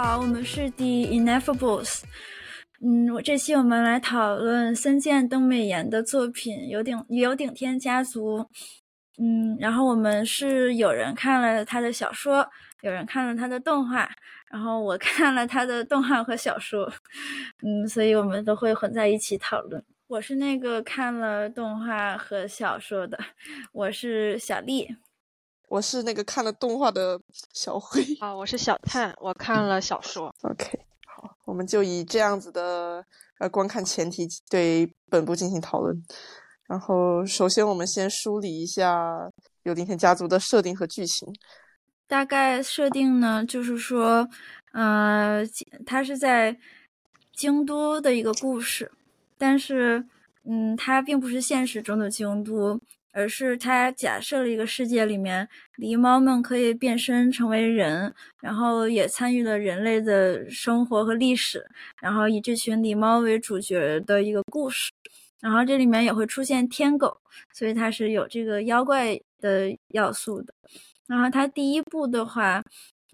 好，我们是 The Inefables。嗯，我这期我们来讨论森见登美彦的作品《有顶有顶天家族》。嗯，然后我们是有人看了他的小说，有人看了他的动画，然后我看了他的动画和小说。嗯，所以我们都会混在一起讨论。我是那个看了动画和小说的，我是小丽。我是那个看了动画的小辉。啊，我是小探，我看了小说。OK，好，我们就以这样子的呃观看前提对本部进行讨论。然后，首先我们先梳理一下有顶天家族的设定和剧情。大概设定呢，就是说，呃，它是在京都的一个故事，但是，嗯，它并不是现实中的京都，而是他假设了一个世界里面，狸猫们可以变身成为人，然后也参与了人类的生活和历史，然后以这群狸猫为主角的一个故事。然后这里面也会出现天狗，所以它是有这个妖怪的要素的。然后它第一部的话，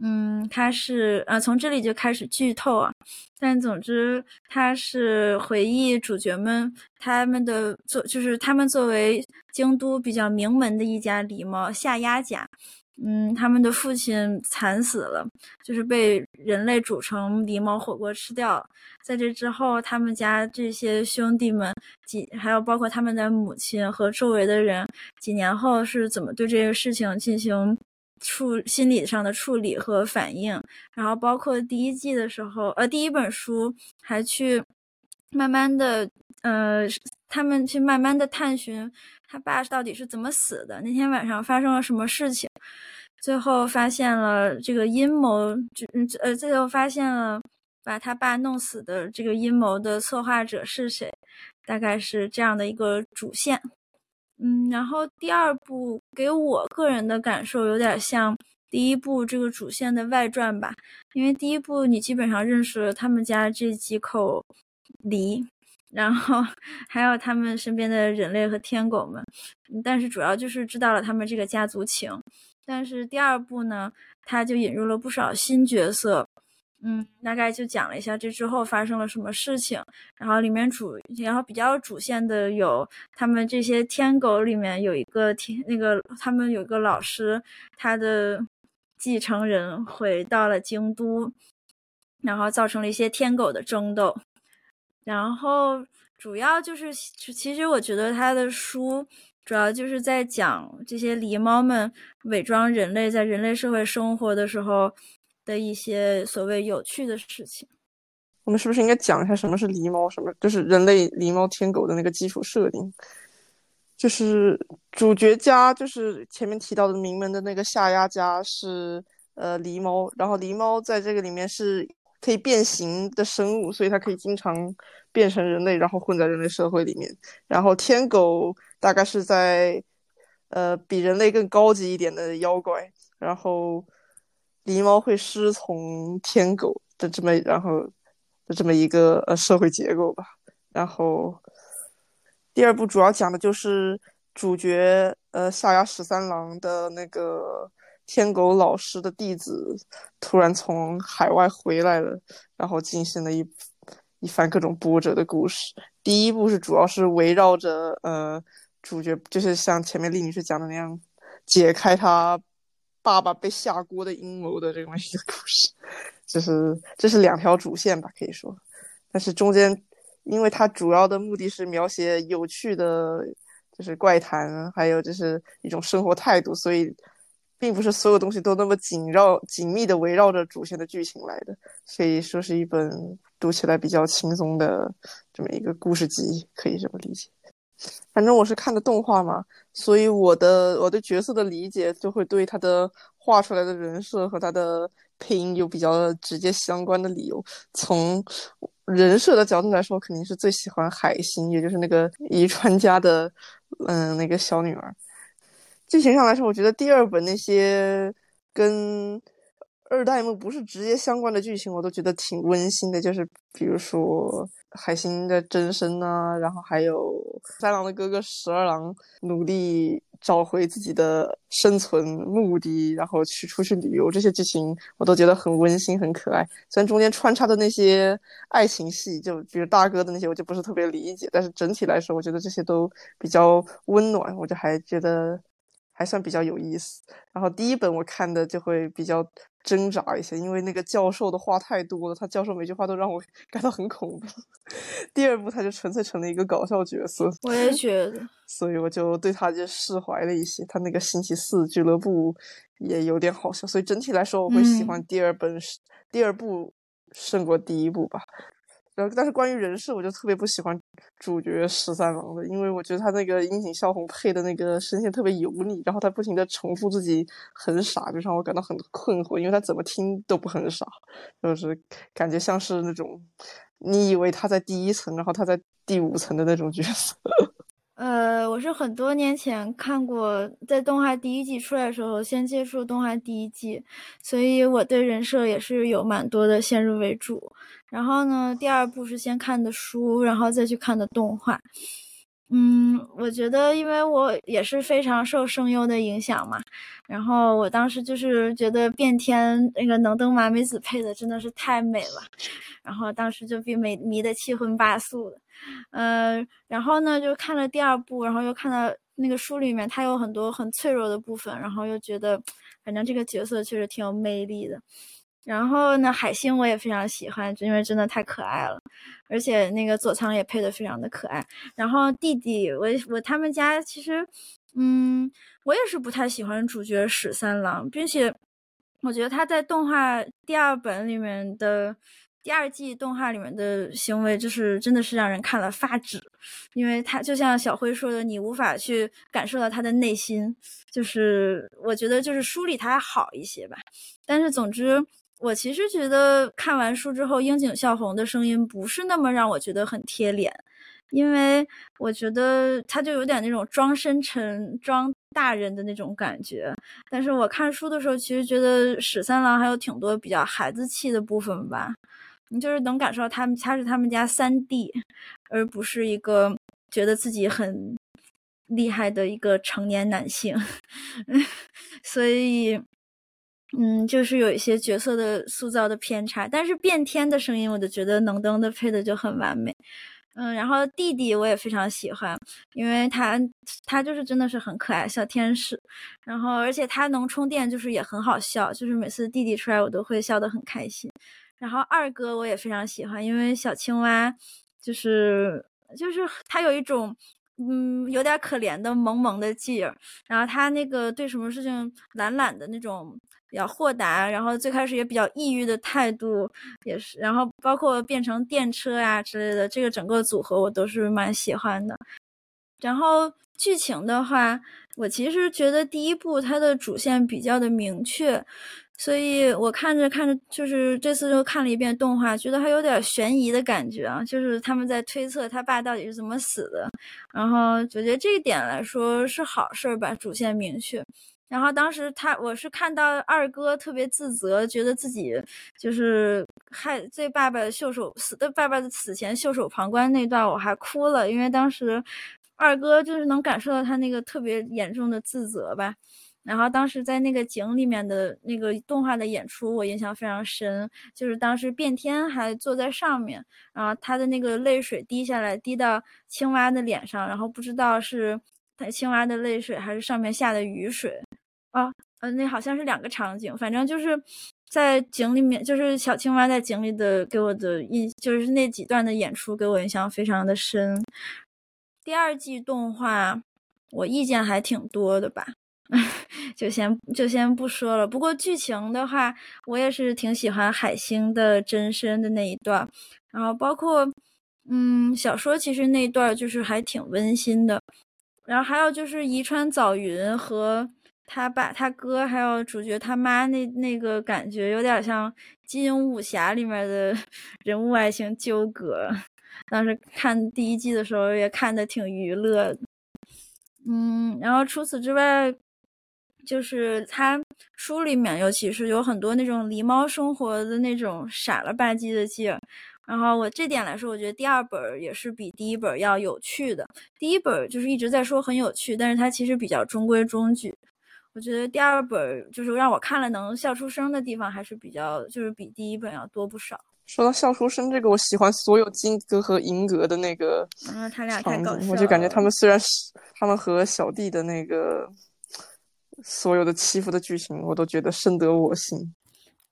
嗯，它是呃从这里就开始剧透啊。但总之，它是回忆主角们他们的作，就是他们作为京都比较名门的一家狸猫下鸭家。嗯，他们的父亲惨死了，就是被人类煮成狸猫火锅吃掉。在这之后，他们家这些兄弟们几，还有包括他们的母亲和周围的人，几年后是怎么对这个事情进行处心理上的处理和反应？然后包括第一季的时候，呃，第一本书还去慢慢的，呃，他们去慢慢的探寻。他爸到底是怎么死的？那天晚上发生了什么事情？最后发现了这个阴谋，就呃，最后发现了把他爸弄死的这个阴谋的策划者是谁？大概是这样的一个主线。嗯，然后第二部给我个人的感受有点像第一部这个主线的外传吧，因为第一部你基本上认识了他们家这几口梨。然后还有他们身边的人类和天狗们，但是主要就是知道了他们这个家族情。但是第二部呢，他就引入了不少新角色，嗯，大概就讲了一下这之后发生了什么事情。然后里面主，然后比较主线的有他们这些天狗里面有一个天，那个他们有一个老师，他的继承人回到了京都，然后造成了一些天狗的争斗。然后主要就是，其实我觉得他的书主要就是在讲这些狸猫们伪装人类在人类社会生活的时候的一些所谓有趣的事情。我们是不是应该讲一下什么是狸猫？什么就是人类狸猫天狗的那个基础设定？就是主角家，就是前面提到的名门的那个下鸭家是呃狸猫，然后狸猫在这个里面是。可以变形的生物，所以它可以经常变成人类，然后混在人类社会里面。然后天狗大概是在呃比人类更高级一点的妖怪。然后狸猫会师从天狗的这么然后的这么一个呃社会结构吧。然后第二部主要讲的就是主角呃下牙十三郎的那个。天狗老师的弟子突然从海外回来了，然后进行了一一番各种波折的故事。第一部是主要是围绕着呃主角，就是像前面丽女士讲的那样，解开他爸爸被下锅的阴谋的这么一个故事。就是这是两条主线吧，可以说。但是中间，因为它主要的目的是描写有趣的，就是怪谈，还有就是一种生活态度，所以。并不是所有东西都那么紧绕、紧密的围绕着主线的剧情来的，所以说是一本读起来比较轻松的这么一个故事集，可以这么理解。反正我是看的动画嘛，所以我的我对角色的理解就会对他的画出来的人设和他的配音有比较直接相关的理由。从人设的角度来说，肯定是最喜欢海星，也就是那个遗传家的嗯那个小女儿。剧情上来说，我觉得第二本那些跟二代目不是直接相关的剧情，我都觉得挺温馨的。就是比如说海星的真身啊，然后还有三郎的哥哥十二郎努力找回自己的生存目的，然后去出去旅游，这些剧情我都觉得很温馨、很可爱。虽然中间穿插的那些爱情戏，就比如大哥的那些，我就不是特别理解，但是整体来说，我觉得这些都比较温暖，我就还觉得还算比较有意思。然后第一本我看的就会比较。挣扎一下，因为那个教授的话太多了，他教授每句话都让我 感到很恐怖。第二部他就纯粹成了一个搞笑角色，我也 觉得，所以我就对他就释怀了一些。他那个星期四俱乐部也有点好笑，所以整体来说我会喜欢第二本，第二部胜过第一部吧。然后，但是关于人设，我就特别不喜欢主角十三郎的，因为我觉得他那个樱井孝宏配的那个声线特别油腻，然后他不停的重复自己很傻，就让我感到很困惑，因为他怎么听都不很傻，就是感觉像是那种你以为他在第一层，然后他在第五层的那种角色。呃，我是很多年前看过，在动画第一季出来的时候，先接触动画第一季，所以我对人设也是有蛮多的先入为主。然后呢，第二部是先看的书，然后再去看的动画。嗯，我觉得，因为我也是非常受声优的影响嘛，然后我当时就是觉得变天那个能登麻美子配的真的是太美了，然后当时就被美迷得七荤八素的。嗯，然后呢，就看了第二部，然后又看到那个书里面，他有很多很脆弱的部分，然后又觉得，反正这个角色确实挺有魅力的。然后呢，海星我也非常喜欢，因为真的太可爱了，而且那个佐仓也配的非常的可爱。然后弟弟，我我他们家其实，嗯，我也是不太喜欢主角史三郎，并且我觉得他在动画第二本里面的。第二季动画里面的行为，就是真的是让人看了发指，因为他就像小辉说的，你无法去感受到他的内心。就是我觉得，就是书里他还好一些吧。但是总之，我其实觉得看完书之后，樱井孝宏的声音不是那么让我觉得很贴脸，因为我觉得他就有点那种装深沉、装大人的那种感觉。但是我看书的时候，其实觉得史三郎还有挺多比较孩子气的部分吧。你就是能感受到他们他是他们家三弟，而不是一个觉得自己很厉害的一个成年男性，所以，嗯，就是有一些角色的塑造的偏差。但是变天的声音，我就觉得能登的配的就很完美。嗯，然后弟弟我也非常喜欢，因为他他就是真的是很可爱小天使，然后而且他能充电，就是也很好笑，就是每次弟弟出来我都会笑得很开心。然后二哥我也非常喜欢，因为小青蛙就是就是他有一种嗯有点可怜的萌萌的劲儿，然后他那个对什么事情懒懒的那种比较豁达，然后最开始也比较抑郁的态度也是，然后包括变成电车呀之类的，这个整个组合我都是蛮喜欢的。然后剧情的话，我其实觉得第一部它的主线比较的明确。所以我看着看着，就是这次又看了一遍动画，觉得还有点悬疑的感觉啊，就是他们在推测他爸到底是怎么死的，然后我觉得这一点来说是好事儿吧，主线明确。然后当时他我是看到二哥特别自责，觉得自己就是害对爸爸袖手死的爸爸的死前袖手旁观那段，我还哭了，因为当时二哥就是能感受到他那个特别严重的自责吧。然后当时在那个井里面的那个动画的演出，我印象非常深。就是当时变天还坐在上面，然后他的那个泪水滴下来，滴到青蛙的脸上，然后不知道是青蛙的泪水还是上面下的雨水。啊，呃，那好像是两个场景，反正就是在井里面，就是小青蛙在井里的给我的印，就是那几段的演出给我印象非常的深。第二季动画，我意见还挺多的吧。就先就先不说了。不过剧情的话，我也是挺喜欢海星的真身的那一段，然后包括嗯，小说其实那段就是还挺温馨的。然后还有就是宜川早云和他爸、他哥，还有主角他妈那那个感觉，有点像《金庸武侠》里面的 人物爱情纠葛。当时看第一季的时候也看的挺娱乐。嗯，然后除此之外。就是他书里面尤其是有很多那种狸猫生活的那种傻了吧唧的劲儿。然后我这点来说，我觉得第二本也是比第一本要有趣的。第一本就是一直在说很有趣，但是它其实比较中规中矩。我觉得第二本就是让我看了能笑出声的地方，还是比较就是比第一本要多不少。说到笑出声这个，我喜欢所有金格和银格的那个嗯，他俩太搞笑了。我就感觉他们虽然是他们和小弟的那个所有的欺负的剧情，我都觉得深得我心。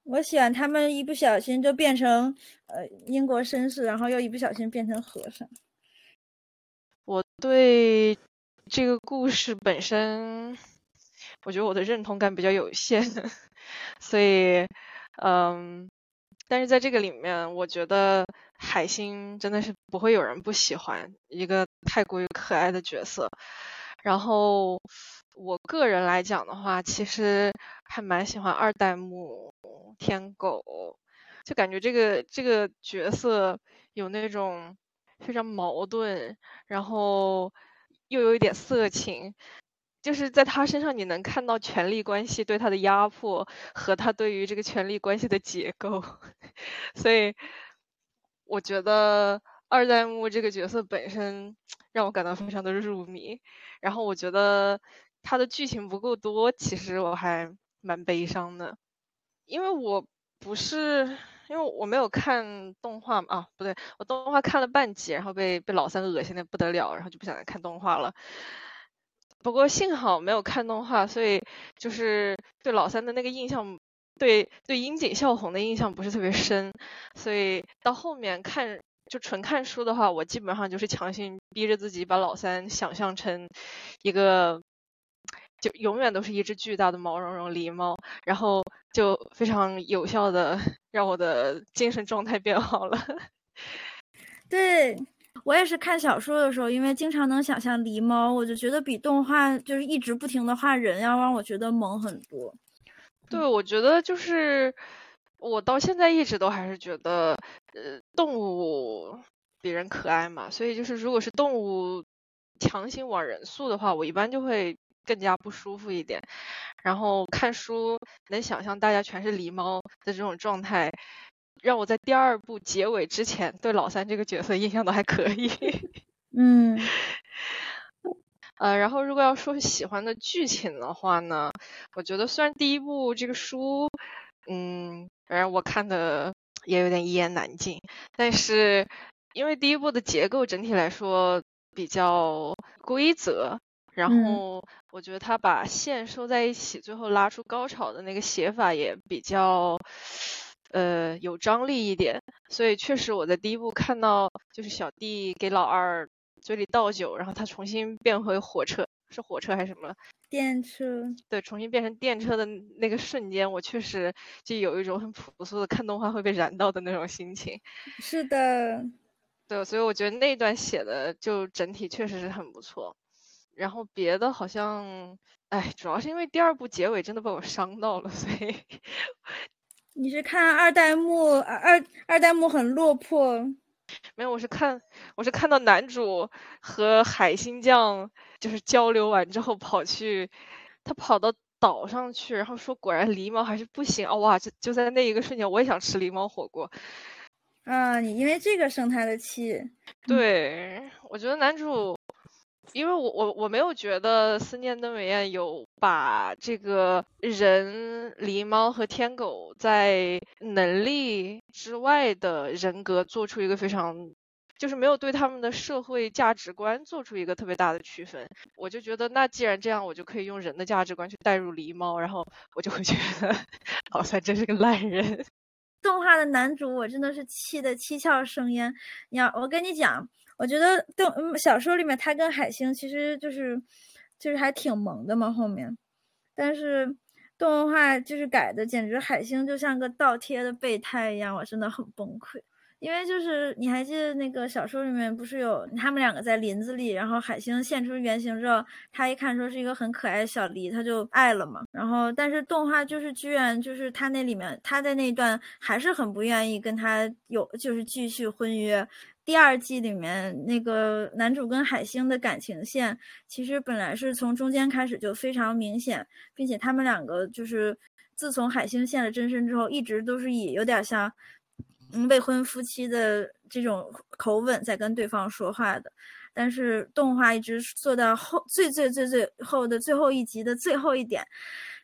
我喜欢他们一不小心就变成呃英国绅士，然后又一不小心变成和尚。我对这个故事本身，我觉得我的认同感比较有限，所以嗯，但是在这个里面，我觉得海星真的是不会有人不喜欢一个太过于可爱的角色，然后。我个人来讲的话，其实还蛮喜欢二代目天狗，就感觉这个这个角色有那种非常矛盾，然后又有一点色情，就是在他身上你能看到权力关系对他的压迫和他对于这个权力关系的解构，所以我觉得二代目这个角色本身让我感到非常的入迷，然后我觉得。它的剧情不够多，其实我还蛮悲伤的，因为我不是因为我没有看动画啊，不对，我动画看了半集，然后被被老三恶心的不得了，然后就不想再看动画了。不过幸好没有看动画，所以就是对老三的那个印象，对对樱井孝宏的印象不是特别深，所以到后面看就纯看书的话，我基本上就是强行逼着自己把老三想象成一个。就永远都是一只巨大的毛茸茸狸猫，然后就非常有效的让我的精神状态变好了。对我也是看小说的时候，因为经常能想象狸猫，我就觉得比动画就是一直不停的画人要让我觉得萌很多。对，我觉得就是我到现在一直都还是觉得，呃，动物比人可爱嘛，所以就是如果是动物强行往人塑的话，我一般就会。更加不舒服一点，然后看书能想象大家全是狸猫的这种状态，让我在第二部结尾之前对老三这个角色印象都还可以。嗯，呃，然后如果要说喜欢的剧情的话呢，我觉得虽然第一部这个书，嗯，反正我看的也有点一言难尽，但是因为第一部的结构整体来说比较规则。然后我觉得他把线收在一起，最后拉出高潮的那个写法也比较，呃，有张力一点。所以确实我在第一部看到，就是小弟给老二嘴里倒酒，然后他重新变回火车，是火车还是什么？电车。对，重新变成电车的那个瞬间，我确实就有一种很朴素的看动画会被燃到的那种心情。是的。对，所以我觉得那段写的就整体确实是很不错。然后别的好像，哎，主要是因为第二部结尾真的把我伤到了，所以 你是看二代目二二代目很落魄？没有，我是看我是看到男主和海星酱就是交流完之后跑去，他跑到岛上去，然后说果然狸猫还是不行啊！哇，就就在那一个瞬间，我也想吃狸猫火锅。啊，你因为这个生他的气？对，我觉得男主。因为我我我没有觉得思念的美艳有把这个人狸猫和天狗在能力之外的人格做出一个非常，就是没有对他们的社会价值观做出一个特别大的区分。我就觉得那既然这样，我就可以用人的价值观去代入狸猫，然后我就会觉得 老三真是个烂人。动画的男主我真的是气得七窍生烟。你要我跟你讲。我觉得动小说里面他跟海星其实就是，就是还挺萌的嘛。后面，但是动画就是改的，简直海星就像个倒贴的备胎一样，我真的很崩溃。因为就是你还记得那个小说里面不是有他们两个在林子里，然后海星现出原形之后，他一看说是一个很可爱的小狸，他就爱了嘛。然后但是动画就是居然就是他那里面他在那段还是很不愿意跟他有就是继续婚约。第二季里面那个男主跟海星的感情线，其实本来是从中间开始就非常明显，并且他们两个就是自从海星现了真身之后，一直都是以有点像嗯未婚夫妻的这种口吻在跟对方说话的。但是动画一直做到后最最最最后的最后一集的最后一点，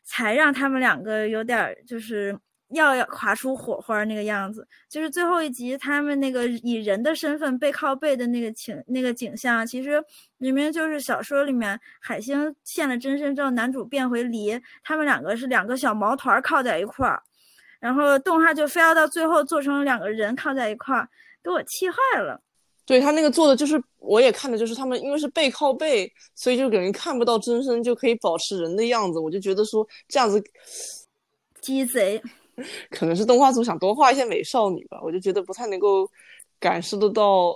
才让他们两个有点就是要要划出火花那个样子。就是最后一集他们那个以人的身份背靠背的那个情那个景象，其实明明就是小说里面海星现了真身之后，男主变回离，他们两个是两个小毛团靠在一块儿，然后动画就非要到最后做成两个人靠在一块儿，给我气坏了。对他那个做的就是，我也看的就是他们，因为是背靠背，所以就给人看不到真身，就可以保持人的样子。我就觉得说这样子，鸡贼，可能是动画组想多画一些美少女吧。我就觉得不太能够感受得到，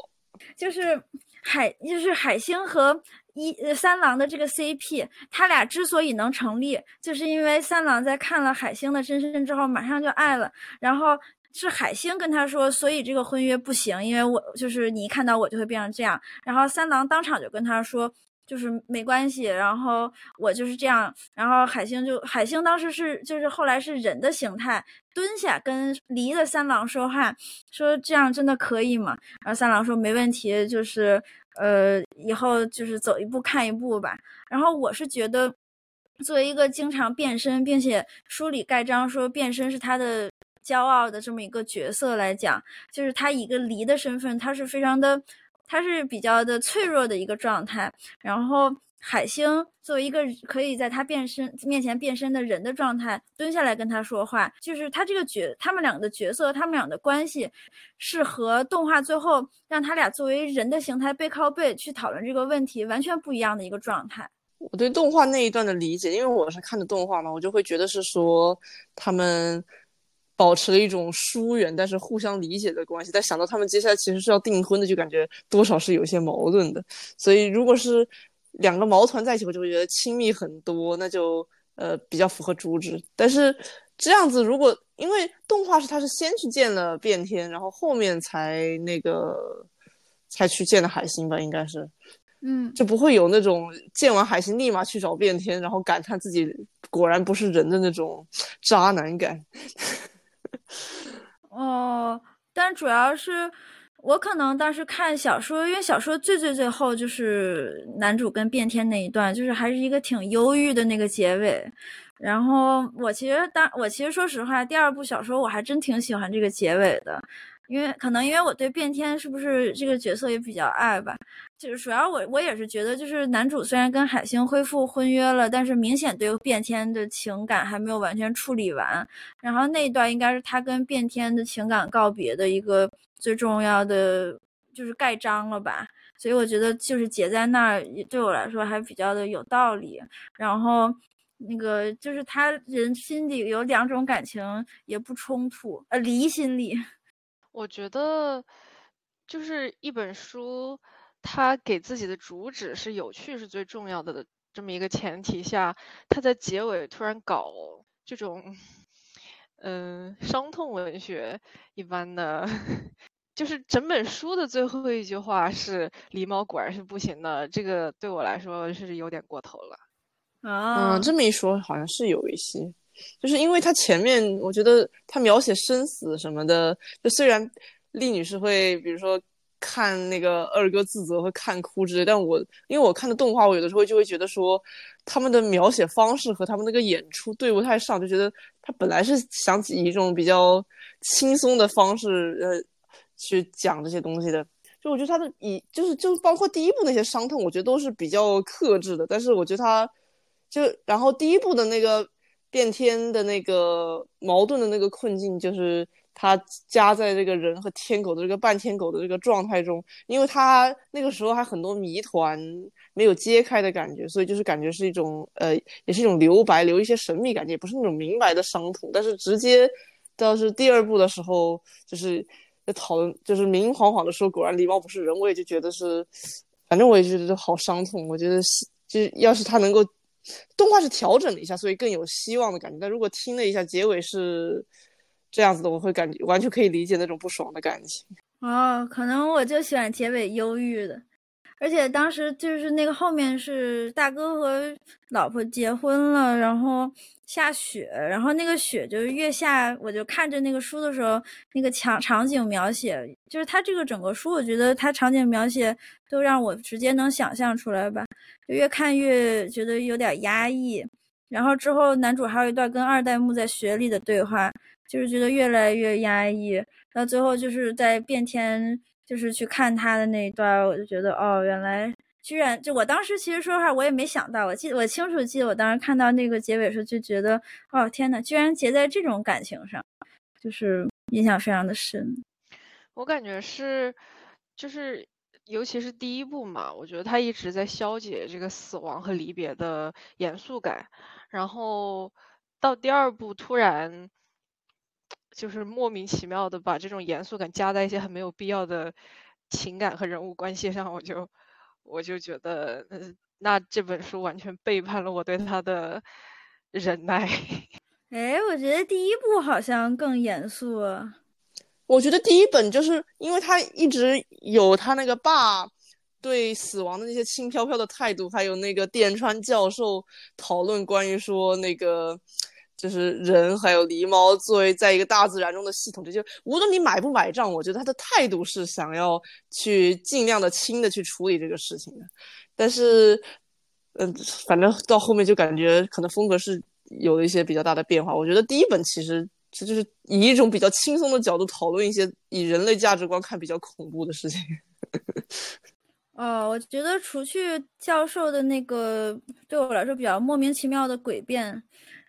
就是海，就是海星和一三郎的这个 CP，他俩之所以能成立，就是因为三郎在看了海星的真身之后，马上就爱了，然后。是海星跟他说，所以这个婚约不行，因为我就是你一看到我就会变成这样。然后三郎当场就跟他说，就是没关系，然后我就是这样。然后海星就海星当时是就是后来是人的形态蹲下跟离的三郎说话，说这样真的可以吗？然后三郎说没问题，就是呃以后就是走一步看一步吧。然后我是觉得，作为一个经常变身，并且书里盖章说变身是他的。骄傲的这么一个角色来讲，就是他一个离的身份，他是非常的，他是比较的脆弱的一个状态。然后海星作为一个可以在他变身面前变身的人的状态，蹲下来跟他说话，就是他这个角，他们两个的角色，他们俩的关系，是和动画最后让他俩作为人的形态背靠背去讨论这个问题完全不一样的一个状态。我对动画那一段的理解，因为我是看的动画嘛，我就会觉得是说他们。保持了一种疏远但是互相理解的关系，但想到他们接下来其实是要订婚的，就感觉多少是有些矛盾的。所以如果是两个毛团在一起，我就会觉得亲密很多，那就呃比较符合主旨。但是这样子，如果因为动画是他是先去见了变天，然后后面才那个才去见的海星吧，应该是，嗯，就不会有那种见完海星立马去找变天，然后感叹自己果然不是人的那种渣男感。哦，但主要是我可能当时看小说，因为小说最最最后就是男主跟变天那一段，就是还是一个挺忧郁的那个结尾。然后我其实当我其实说实话，第二部小说我还真挺喜欢这个结尾的。因为可能因为我对变天是不是这个角色也比较爱吧，就是主要我我也是觉得，就是男主虽然跟海星恢复婚约了，但是明显对变天的情感还没有完全处理完。然后那一段应该是他跟变天的情感告别的一个最重要的，就是盖章了吧。所以我觉得就是结在那儿，对我来说还比较的有道理。然后那个就是他人心里有两种感情也不冲突，呃，离心力。我觉得，就是一本书，它给自己的主旨是有趣是最重要的的这么一个前提下，它在结尾突然搞这种，嗯，伤痛文学一般的，就是整本书的最后一句话是“狸猫果然是不行的”，这个对我来说是有点过头了。啊，这么一说，好像是有一些。就是因为他前面，我觉得他描写生死什么的，就虽然厉女士会，比如说看那个二哥自责会看哭之类，但我因为我看的动画，我有的时候就会觉得说他们的描写方式和他们那个演出对不太上，就觉得他本来是想以一种比较轻松的方式呃去讲这些东西的，就我觉得他的以就是就包括第一部那些伤痛，我觉得都是比较克制的，但是我觉得他就然后第一部的那个。变天的那个矛盾的那个困境，就是他夹在这个人和天狗的这个半天狗的这个状态中，因为他那个时候还很多谜团没有揭开的感觉，所以就是感觉是一种呃，也是一种留白，留一些神秘感觉，也不是那种明白的伤痛。但是直接到是第二部的时候，就是在讨论，就是明晃晃的说，果然狸猫不是人，我也就觉得是，反正我也觉得好伤痛。我觉得是就是要是他能够。动画是调整了一下，所以更有希望的感觉。但如果听了一下结尾是这样子的，我会感觉完全可以理解那种不爽的感情。哦，可能我就喜欢结尾忧郁的，而且当时就是那个后面是大哥和老婆结婚了，然后下雪，然后那个雪就是越下，我就看着那个书的时候，那个场场景描写，就是他这个整个书，我觉得他场景描写都让我直接能想象出来吧，就越看越觉得有点压抑。然后之后男主还有一段跟二代目在雪里的对话，就是觉得越来越压抑，到最后就是在变天。就是去看他的那一段，我就觉得哦，原来居然就我当时其实说实话，我也没想到。我记得我清楚记得我当时看到那个结尾时候，就觉得哦天呐，居然结在这种感情上，就是印象非常的深。我感觉是，就是尤其是第一部嘛，我觉得他一直在消解这个死亡和离别的严肃感，然后到第二部突然。就是莫名其妙的把这种严肃感加在一些很没有必要的情感和人物关系上，我就我就觉得，那这本书完全背叛了我对他的忍耐。哎，我觉得第一部好像更严肃。我觉得第一本就是因为他一直有他那个爸对死亡的那些轻飘飘的态度，还有那个电川教授讨论关于说那个。就是人还有狸猫作为在一个大自然中的系统，这就无论你买不买账，我觉得他的态度是想要去尽量的轻的去处理这个事情的。但是，嗯，反正到后面就感觉可能风格是有一些比较大的变化。我觉得第一本其实这就是以一种比较轻松的角度讨论一些以人类价值观看比较恐怖的事情。哦，我觉得除去教授的那个对我来说比较莫名其妙的诡辩。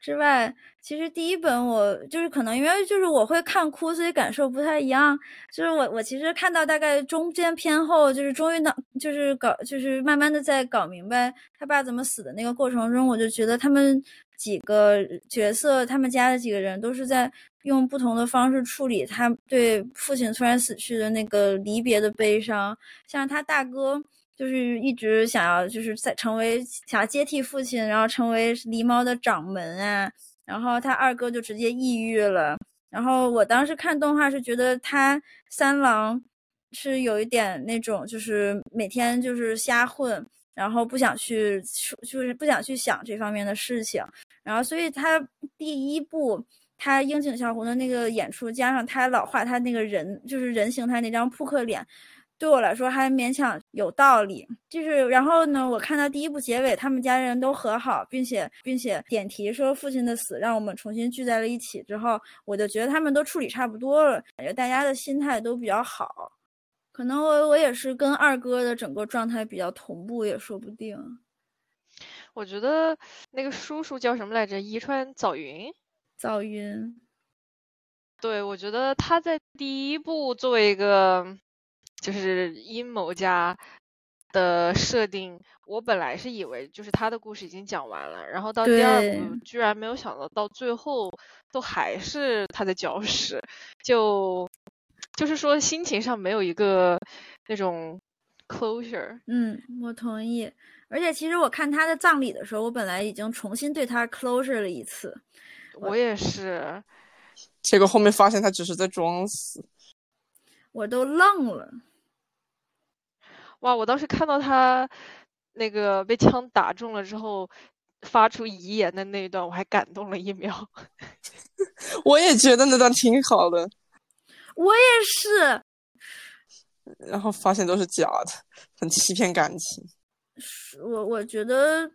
之外，其实第一本我就是可能因为就是我会看哭，所以感受不太一样。就是我我其实看到大概中间偏后，就是终于能就是搞就是慢慢的在搞明白他爸怎么死的那个过程中，我就觉得他们几个角色，他们家的几个人都是在用不同的方式处理他对父亲突然死去的那个离别的悲伤，像他大哥。就是一直想要，就是在成为想要接替父亲，然后成为狸猫的掌门啊。然后他二哥就直接抑郁了。然后我当时看动画是觉得他三郎是有一点那种，就是每天就是瞎混，然后不想去，就是不想去想这方面的事情。然后所以他第一部他樱井孝宏的那个演出，加上他老画他那个人，就是人形态那张扑克脸。对我来说还勉强有道理，就是然后呢，我看到第一部结尾，他们家人都和好，并且并且点题说父亲的死让我们重新聚在了一起之后，我就觉得他们都处理差不多了，感觉大家的心态都比较好，可能我我也是跟二哥的整个状态比较同步，也说不定。我觉得那个叔叔叫什么来着？伊川早云。早云。对，我觉得他在第一部作为一个。就是阴谋家的设定，我本来是以为就是他的故事已经讲完了，然后到第二部居然没有想到到最后都还是他在搅屎，就就是说心情上没有一个那种 closure。嗯，我同意。而且其实我看他的葬礼的时候，我本来已经重新对他 closure 了一次。我也是，结果后面发现他只是在装死，我都愣了。哇！我当时看到他那个被枪打中了之后发出遗言的那一段，我还感动了一秒。我也觉得那段挺好的。我也是。然后发现都是假的，很欺骗感情。我我觉得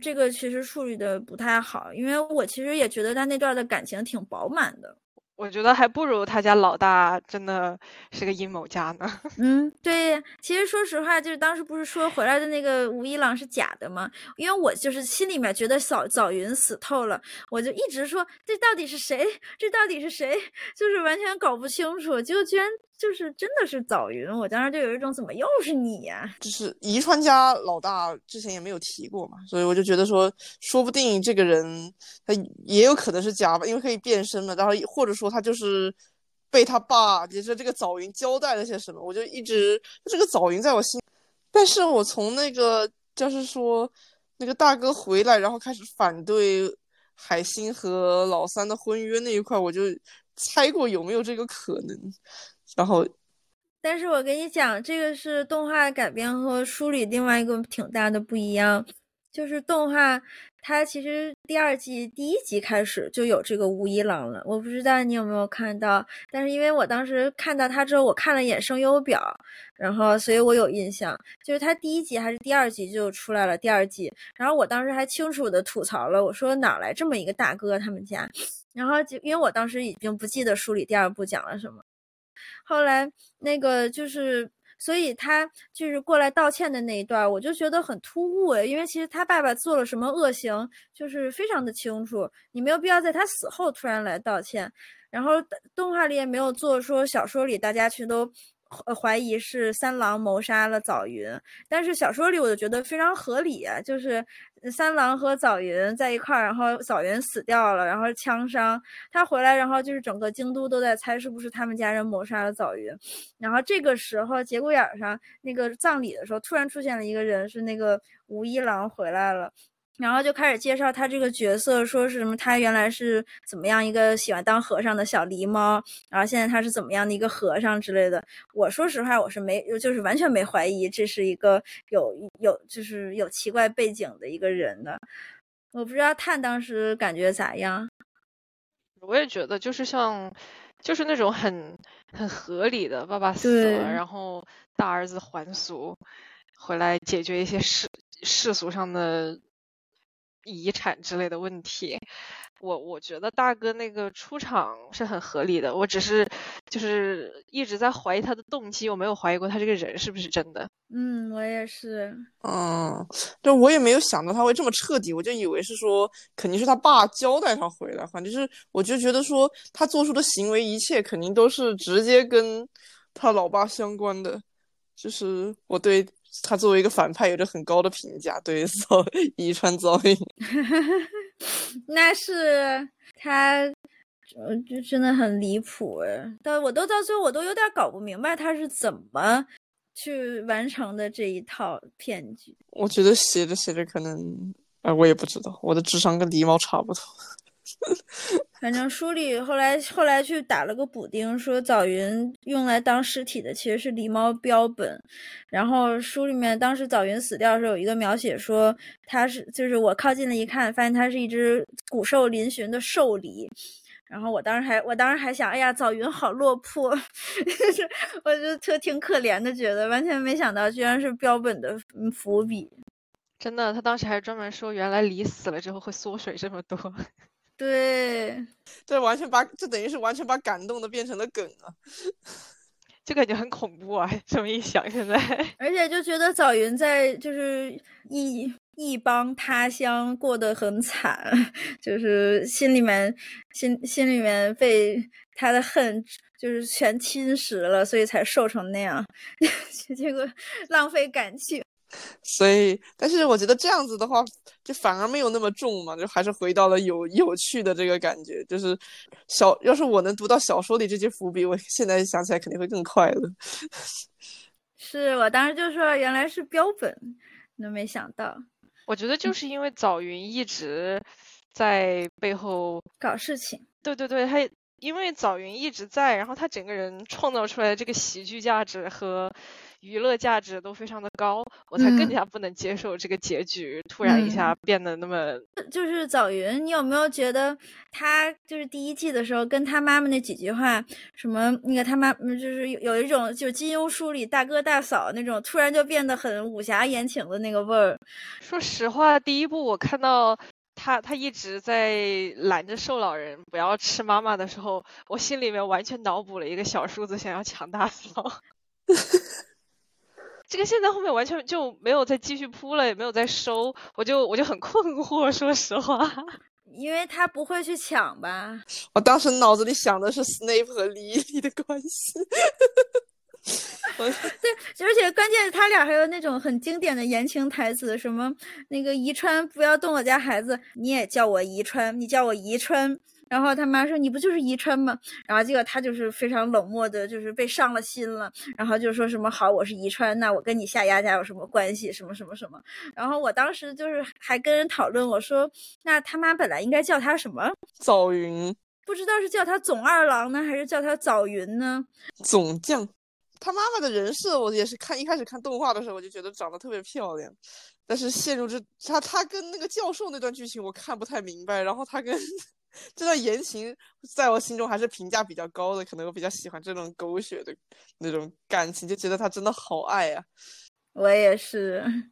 这个其实处理的不太好，因为我其实也觉得他那段的感情挺饱满的。我觉得还不如他家老大真的是个阴谋家呢。嗯，对，其实说实话，就是当时不是说回来的那个吴一郎是假的吗？因为我就是心里面觉得早早云死透了，我就一直说这到底是谁？这到底是谁？就是完全搞不清楚，就居然。就是真的是早云，我当时就有一种怎么又是你呀？就是遗川家老大之前也没有提过嘛，所以我就觉得说，说不定这个人他也有可能是假吧，因为可以变身嘛。然后或者说他就是被他爸，也是这个早云交代了些什么，我就一直这个早云在我心。但是我从那个就是说那个大哥回来，然后开始反对海星和老三的婚约那一块，我就猜过有没有这个可能。然后，但是我跟你讲，这个是动画改编和书里另外一个挺大的不一样，就是动画它其实第二季第一集开始就有这个吴一郎了，我不知道你有没有看到，但是因为我当时看到他之后，我看了一眼声优表，然后所以我有印象，就是他第一集还是第二集就出来了第二季，然后我当时还清楚的吐槽了，我说哪来这么一个大哥他们家，然后就因为我当时已经不记得书里第二部讲了什么。后来那个就是，所以他就是过来道歉的那一段，我就觉得很突兀诶，因为其实他爸爸做了什么恶行，就是非常的清楚，你没有必要在他死后突然来道歉。然后动画里也没有做说小说里大家全都。怀疑是三郎谋杀了早云，但是小说里我就觉得非常合理，就是三郎和早云在一块儿，然后早云死掉了，然后枪伤，他回来，然后就是整个京都都在猜是不是他们家人谋杀了早云，然后这个时候节骨眼上那个葬礼的时候，突然出现了一个人，是那个吴一郎回来了。然后就开始介绍他这个角色，说是什么他原来是怎么样一个喜欢当和尚的小狸猫，然后现在他是怎么样的一个和尚之类的。我说实话，我是没，就是完全没怀疑这是一个有有就是有奇怪背景的一个人的。我不知道探当时感觉咋样。我也觉得就是像，就是那种很很合理的，爸爸死了，然后大儿子还俗，回来解决一些世世俗上的。遗产之类的问题，我我觉得大哥那个出场是很合理的，我只是就是一直在怀疑他的动机，我没有怀疑过他这个人是不是真的。嗯，我也是。嗯，就，我也没有想到他会这么彻底，我就以为是说肯定是他爸交代他回来，反正是我就觉得说他做出的行为一切肯定都是直接跟他老爸相关的，就是我对。他作为一个反派，有着很高的评价，对遭遗传遭遇。那是他，就真的很离谱哎！到我都到最后，我都有点搞不明白他是怎么去完成的这一套骗局。我觉得写着写着，可能啊，我也不知道，我的智商跟狸猫差不多。反正书里后来后来去打了个补丁，说早云用来当尸体的其实是狸猫标本。然后书里面当时早云死掉的时候有一个描写，说它是就是我靠近了一看，发现它是一只骨瘦嶙峋的瘦狸。然后我当时还我当时还想，哎呀，早云好落魄，就 是我就特挺可怜的，觉得完全没想到居然是标本的伏笔。真的，他当时还专门说，原来梨死了之后会缩水这么多。对，这完全把这等于是完全把感动的变成了梗啊，就感觉很恐怖啊！这么一想，现在 而且就觉得早云在就是异异邦他乡过得很惨，就是心里面心心里面被他的恨就是全侵蚀了，所以才瘦成那样，结果浪费感情。所以，但是我觉得这样子的话，就反而没有那么重嘛，就还是回到了有有趣的这个感觉。就是小，要是我能读到小说里这些伏笔，我现在想起来肯定会更快乐。是我当时就说原来是标本，都没想到。我觉得就是因为早云一直在背后搞事情。对对对，他因为早云一直在，然后他整个人创造出来的这个喜剧价值和。娱乐价值都非常的高，我才更加不能接受这个结局突然一下变得那么。就是早云，你有没有觉得他就是第一季的时候跟他妈妈那几句话，什么那个他妈就是有一种就金庸书里大哥大嫂那种突然就变得很武侠言情的那个味儿。说实话，第一部我看到他他一直在拦着瘦老人不要吃妈妈的时候，我心里面完全脑补了一个小叔子想要抢大嫂。这个现在后面完全就没有再继续铺了，也没有再收，我就我就很困惑，说实话，因为他不会去抢吧？我当时脑子里想的是 Snape 和莉莉的关系，对，而且关键他俩还有那种很经典的言情台词，什么那个宜川不要动我家孩子，你也叫我宜川，你叫我宜川。然后他妈说：“你不就是宜川吗？”然后结果他就是非常冷漠的，就是被上了心了。然后就说什么“好，我是宜川，那我跟你夏丫家有什么关系？什么什么什么？”然后我当时就是还跟人讨论，我说：“那他妈本来应该叫他什么？早云？不知道是叫他总二郎呢，还是叫他早云呢？总将，他妈妈的人设，我也是看一开始看动画的时候，我就觉得长得特别漂亮，但是陷入这他他跟那个教授那段剧情我看不太明白，然后他跟这段言情在我心中还是评价比较高的，可能我比较喜欢这种狗血的那种感情，就觉得他真的好爱啊。我也是。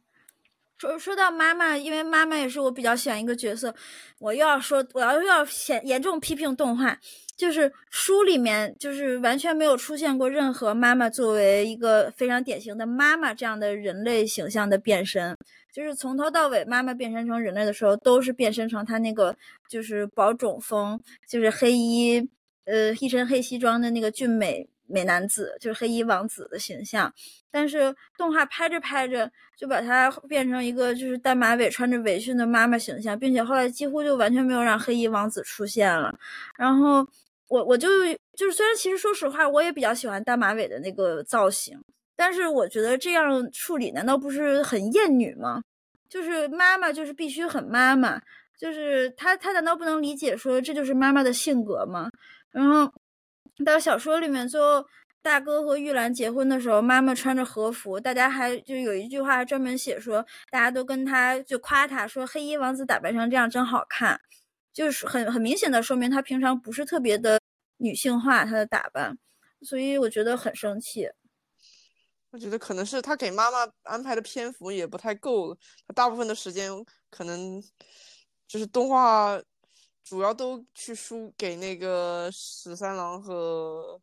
说说到妈妈，因为妈妈也是我比较喜欢一个角色，我又要说，我要又要严严重批评动画，就是书里面就是完全没有出现过任何妈妈作为一个非常典型的妈妈这样的人类形象的变身，就是从头到尾妈妈变身成人类的时候，都是变身成她那个就是保种风，就是黑衣，呃，一身黑西装的那个俊美。美男子就是黑衣王子的形象，但是动画拍着拍着就把他变成一个就是单马尾穿着围裙的妈妈形象，并且后来几乎就完全没有让黑衣王子出现了。然后我我就就是虽然其实说实话我也比较喜欢单马尾的那个造型，但是我觉得这样处理难道不是很厌女吗？就是妈妈就是必须很妈妈，就是他他难道不能理解说这就是妈妈的性格吗？然后。到小说里面，最后大哥和玉兰结婚的时候，妈妈穿着和服，大家还就有一句话专门写说，大家都跟他就夸他说，黑衣王子打扮成这样真好看，就是很很明显的说明他平常不是特别的女性化他的打扮，所以我觉得很生气。我觉得可能是他给妈妈安排的篇幅也不太够，他大部分的时间可能就是动画。主要都去输给那个十三郎和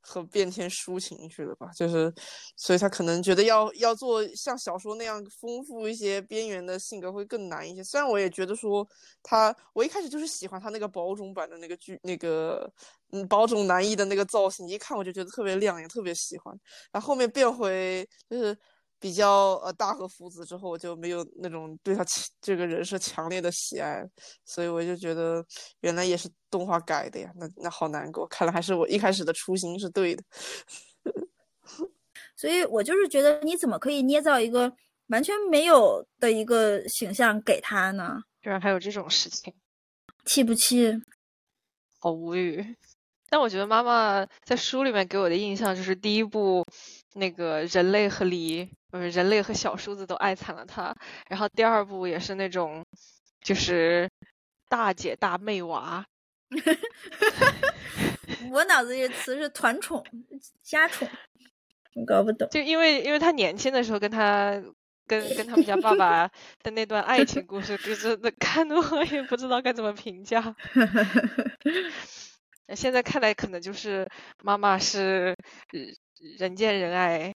和变天抒情去了吧，就是，所以他可能觉得要要做像小说那样丰富一些边缘的性格会更难一些。虽然我也觉得说他，我一开始就是喜欢他那个保种版的那个剧那个嗯保种男一的那个造型，一看我就觉得特别亮眼，特别喜欢。然后后面变回就是。比较呃大和福子之后，我就没有那种对他 这个人设强烈的喜爱，所以我就觉得原来也是动画改的呀，那那好难过。看来还是我一开始的初心是对的。所以我就是觉得，你怎么可以捏造一个完全没有的一个形象给他呢？居然还有这种事情，气不气？好无语。但我觉得妈妈在书里面给我的印象就是第一部那个人类和梨。呃，人类和小叔子都爱惨了他。然后第二部也是那种，就是大姐大妹娃。我脑子里词是团宠、家宠，我搞不懂。就因为因为他年轻的时候跟他跟跟他们家爸爸 的那段爱情故事，就是看的我也不知道该怎么评价。现在看来，可能就是妈妈是人见人爱。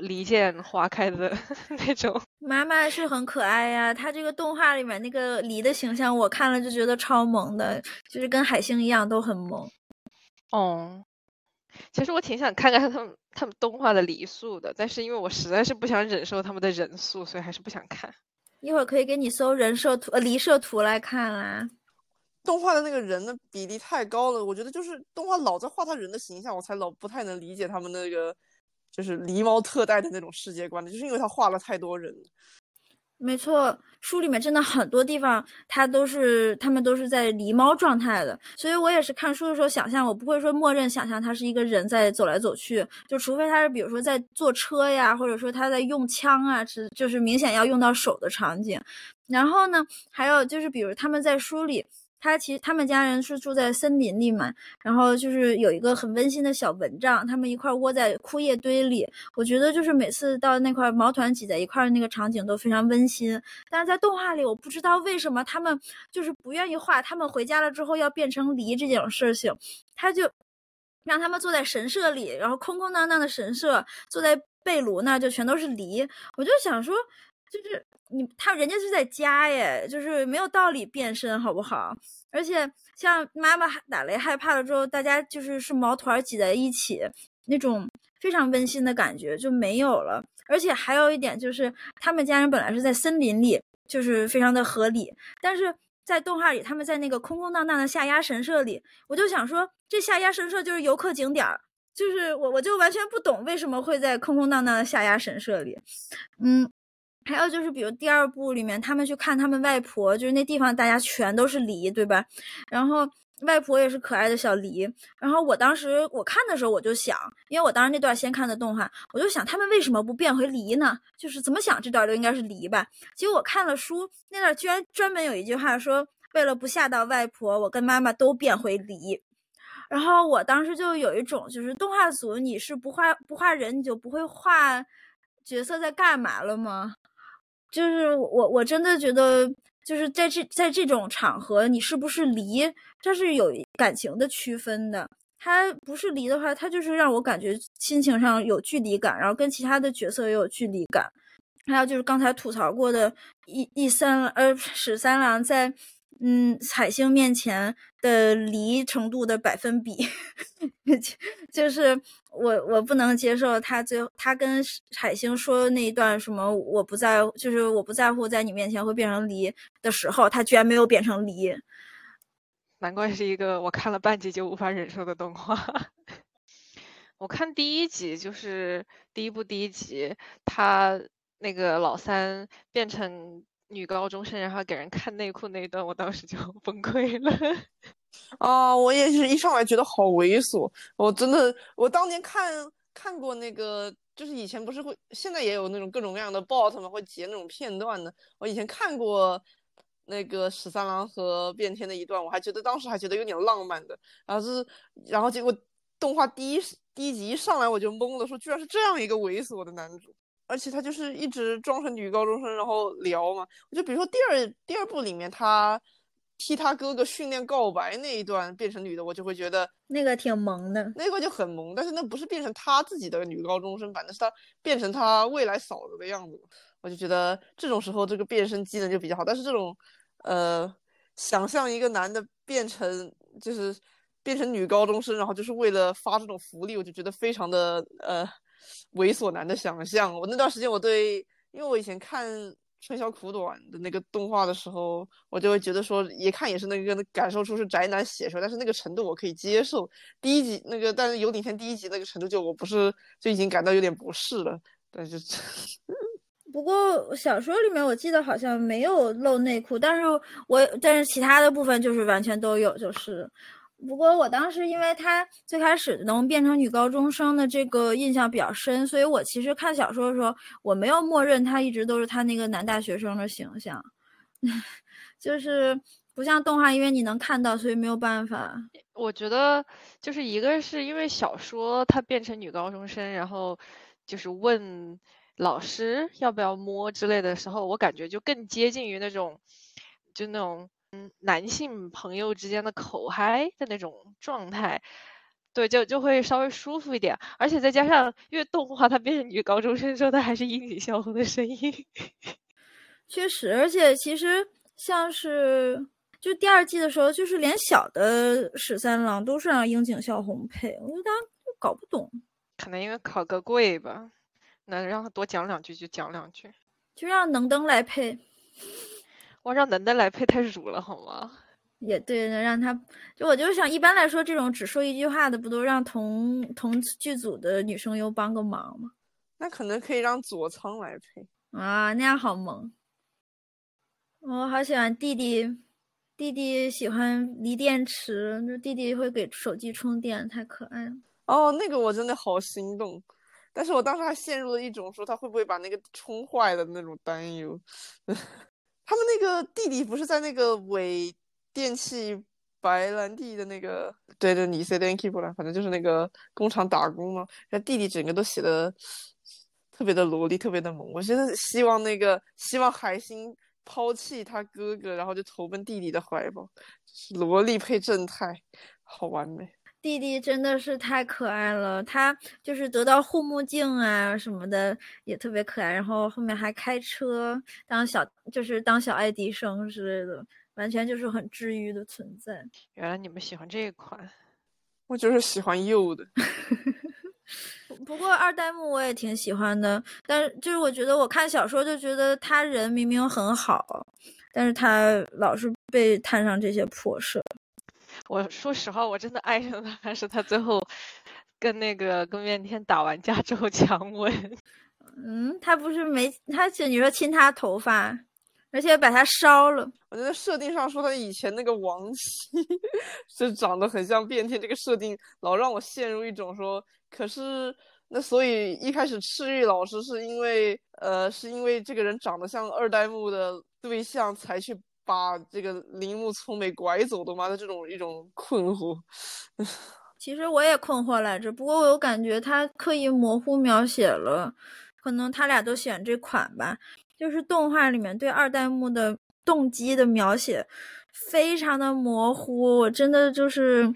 梨见花开的 那种，妈妈是很可爱呀。她这个动画里面那个梨的形象，我看了就觉得超萌的，就是跟海星一样都很萌。哦，其实我挺想看看他们他们动画的梨树的，但是因为我实在是不想忍受他们的人数，所以还是不想看。一会儿可以给你搜人设图呃梨设图来看啦。动画的那个人的比例太高了，我觉得就是动画老在画他人的形象，我才老不太能理解他们那个。就是狸猫特带的那种世界观的，就是因为他画了太多人。没错，书里面真的很多地方，他都是他们都是在狸猫状态的，所以我也是看书的时候想象，我不会说默认想象他是一个人在走来走去，就除非他是比如说在坐车呀，或者说他在用枪啊，是就是明显要用到手的场景。然后呢，还有就是比如他们在书里。他其实他们家人是住在森林里嘛，然后就是有一个很温馨的小蚊帐，他们一块窝在枯叶堆里。我觉得就是每次到那块毛团挤在一块的那个场景都非常温馨。但是在动画里，我不知道为什么他们就是不愿意画他们回家了之后要变成梨这件事情，他就让他们坐在神社里，然后空空荡荡的神社，坐在被炉那就全都是梨。我就想说，就是。你他人家是在家耶，就是没有道理变身，好不好？而且像妈妈打雷害怕了之后，大家就是是毛团挤在一起，那种非常温馨的感觉就没有了。而且还有一点就是，他们家人本来是在森林里，就是非常的合理。但是在动画里，他们在那个空空荡荡的下压神社里，我就想说，这下压神社就是游客景点儿，就是我我就完全不懂为什么会在空空荡荡的下压神社里，嗯。还有就是，比如第二部里面，他们去看他们外婆，就是那地方大家全都是梨，对吧？然后外婆也是可爱的小梨。然后我当时我看的时候，我就想，因为我当时那段先看的动画，我就想他们为什么不变回梨呢？就是怎么想这段都应该是梨吧。结果我看了书，那段居然专门有一句话说，为了不吓到外婆，我跟妈妈都变回梨。然后我当时就有一种，就是动画组你是不画不画人，你就不会画角色在干嘛了吗？就是我我真的觉得。就是在这在这种场合，你是不是离，它是有感情的区分的。他不是离的话，他就是让我感觉心情上有距离感，然后跟其他的角色也有距离感。还有就是刚才吐槽过的，一一三呃十三郎在。嗯，彩星面前的离程度的百分比，就是我我不能接受他最后他跟彩星说那一段什么我不在，就是我不在乎在你面前会变成离的时候，他居然没有变成离。难怪是一个我看了半集就无法忍受的动画。我看第一集就是第一部第一集，他那个老三变成。女高中生，然后给人看内裤那一段，我当时就 崩溃了。啊，我也是一上来觉得好猥琐。我真的，我当年看看过那个，就是以前不是会，现在也有那种各种各样的 bot 嘛，会截那种片段的。我以前看过那个十三郎和变天的一段，我还觉得当时还觉得有点浪漫的。然后是，然后结果动画第一第一集一上来我就懵了，说居然是这样一个猥琐的男主。而且他就是一直装成女高中生，然后聊嘛。我就比如说第二第二部里面，他替他哥哥训练告白那一段变成女的，我就会觉得那个挺萌的，那个就很萌。但是那不是变成他自己的女高中生版，那是他变成他未来嫂子的样子。我就觉得这种时候这个变身技能就比较好。但是这种呃，想象一个男的变成就是变成女高中生，然后就是为了发这种福利，我就觉得非常的呃。猥琐男的想象，我那段时间我对，因为我以前看《春宵苦短》的那个动画的时候，我就会觉得说，一看也是那个感受出是宅男写出来，但是那个程度我可以接受。第一集那个，但是有顶天第一集那个程度，就我不是就已经感到有点不适了。但是，不过小说里面我记得好像没有露内裤，但是我但是其他的部分就是完全都有，就是。不过我当时因为他最开始能变成女高中生的这个印象比较深，所以我其实看小说的时候，我没有默认他一直都是他那个男大学生的形象，就是不像动画，因为你能看到，所以没有办法。我觉得就是一个是因为小说他变成女高中生，然后就是问老师要不要摸之类的时候，我感觉就更接近于那种，就那种。男性朋友之间的口嗨的那种状态，对，就就会稍微舒服一点。而且再加上，因为动画它变成女高中生之后，它还是樱井孝宏的声音，确实。而且其实像是就第二季的时候，就是连小的十三郎都是让樱井孝宏配，我觉得他搞不懂。可能因为考个贵吧，能让他多讲两句就讲两句，就让能登来配。我让楠楠来配太辱了好吗？也对，能让他就我就想，一般来说这种只说一句话的，不都让同同剧组的女生优帮个忙吗？那可能可以让佐仓来配啊，那样好萌。我好喜欢弟弟，弟弟喜欢锂电池，就弟弟会给手机充电，太可爱了。哦，那个我真的好心动，但是我当时还陷入了一种说他会不会把那个充坏的那种担忧。他们那个弟弟不是在那个伪电器白兰地的那个，对对，你 say thank you 不啦？反正就是那个工厂打工嘛。那弟弟整个都写的特别的萝莉，特别的萌。我现在希望那个，希望海星抛弃他哥哥，然后就投奔弟弟的怀抱。萝莉配正太，好完美。弟弟真的是太可爱了，他就是得到护目镜啊什么的也特别可爱，然后后面还开车当小就是当小爱迪生之类的，完全就是很治愈的存在。原来你们喜欢这一款，我就是喜欢幼的。不过二代目我也挺喜欢的，但是就是我觉得我看小说就觉得他人明明很好，但是他老是被摊上这些破事。我说实话，我真的爱上他，还是他最后跟那个跟面天打完架之后强吻。嗯，他不是没他，你说亲他头发，而且把他烧了。我觉得设定上说他以前那个王妻 是长得很像变天，这个设定老让我陷入一种说，可是那所以一开始赤玉老师是因为呃是因为这个人长得像二代目的对象才去把这个铃木聪美拐走的吗？的这种一种困惑。其实我也困惑来着，不过我有感觉他刻意模糊描写了，可能他俩都选这款吧。就是动画里面对二代目的动机的描写非常的模糊，我真的就是，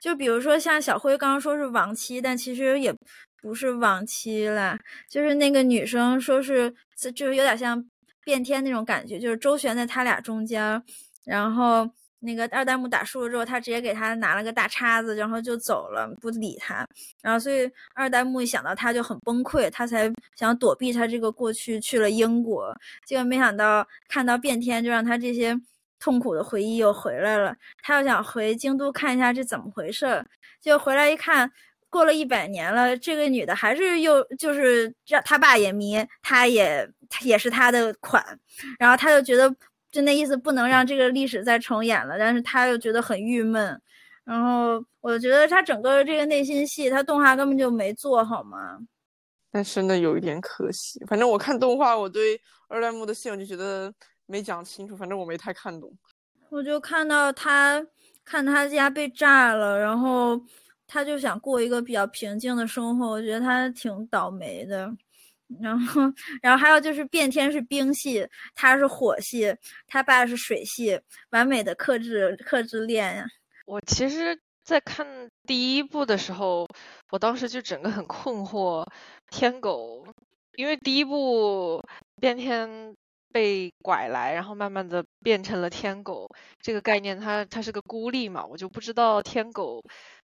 就比如说像小辉刚刚说是亡妻，但其实也不是亡妻啦，就是那个女生说是，就是有点像变天那种感觉，就是周旋在他俩中间，然后。那个二代目打输了之后，他直接给他拿了个大叉子，然后就走了，不理他。然后，所以二代目一想到他就很崩溃，他才想躲避他这个过去，去了英国。结果没想到看到变天，就让他这些痛苦的回忆又回来了。他又想回京都看一下这怎么回事，结果回来一看，过了一百年了，这个女的还是又就是让他爸也迷，他也也是他的款，然后他就觉得。就那意思，不能让这个历史再重演了。但是他又觉得很郁闷，然后我觉得他整个这个内心戏，他动画根本就没做好嘛。但真的有一点可惜。反正我看动画，我对二代目的戏我就觉得没讲清楚，反正我没太看懂。我就看到他看他家被炸了，然后他就想过一个比较平静的生活。我觉得他挺倒霉的。然后，然后还有就是变天是冰系，他是火系，他爸是水系，完美的克制克制恋呀。我其实，在看第一部的时候，我当时就整个很困惑，天狗，因为第一部变天被拐来，然后慢慢的变成了天狗这个概念，它它是个孤立嘛，我就不知道天狗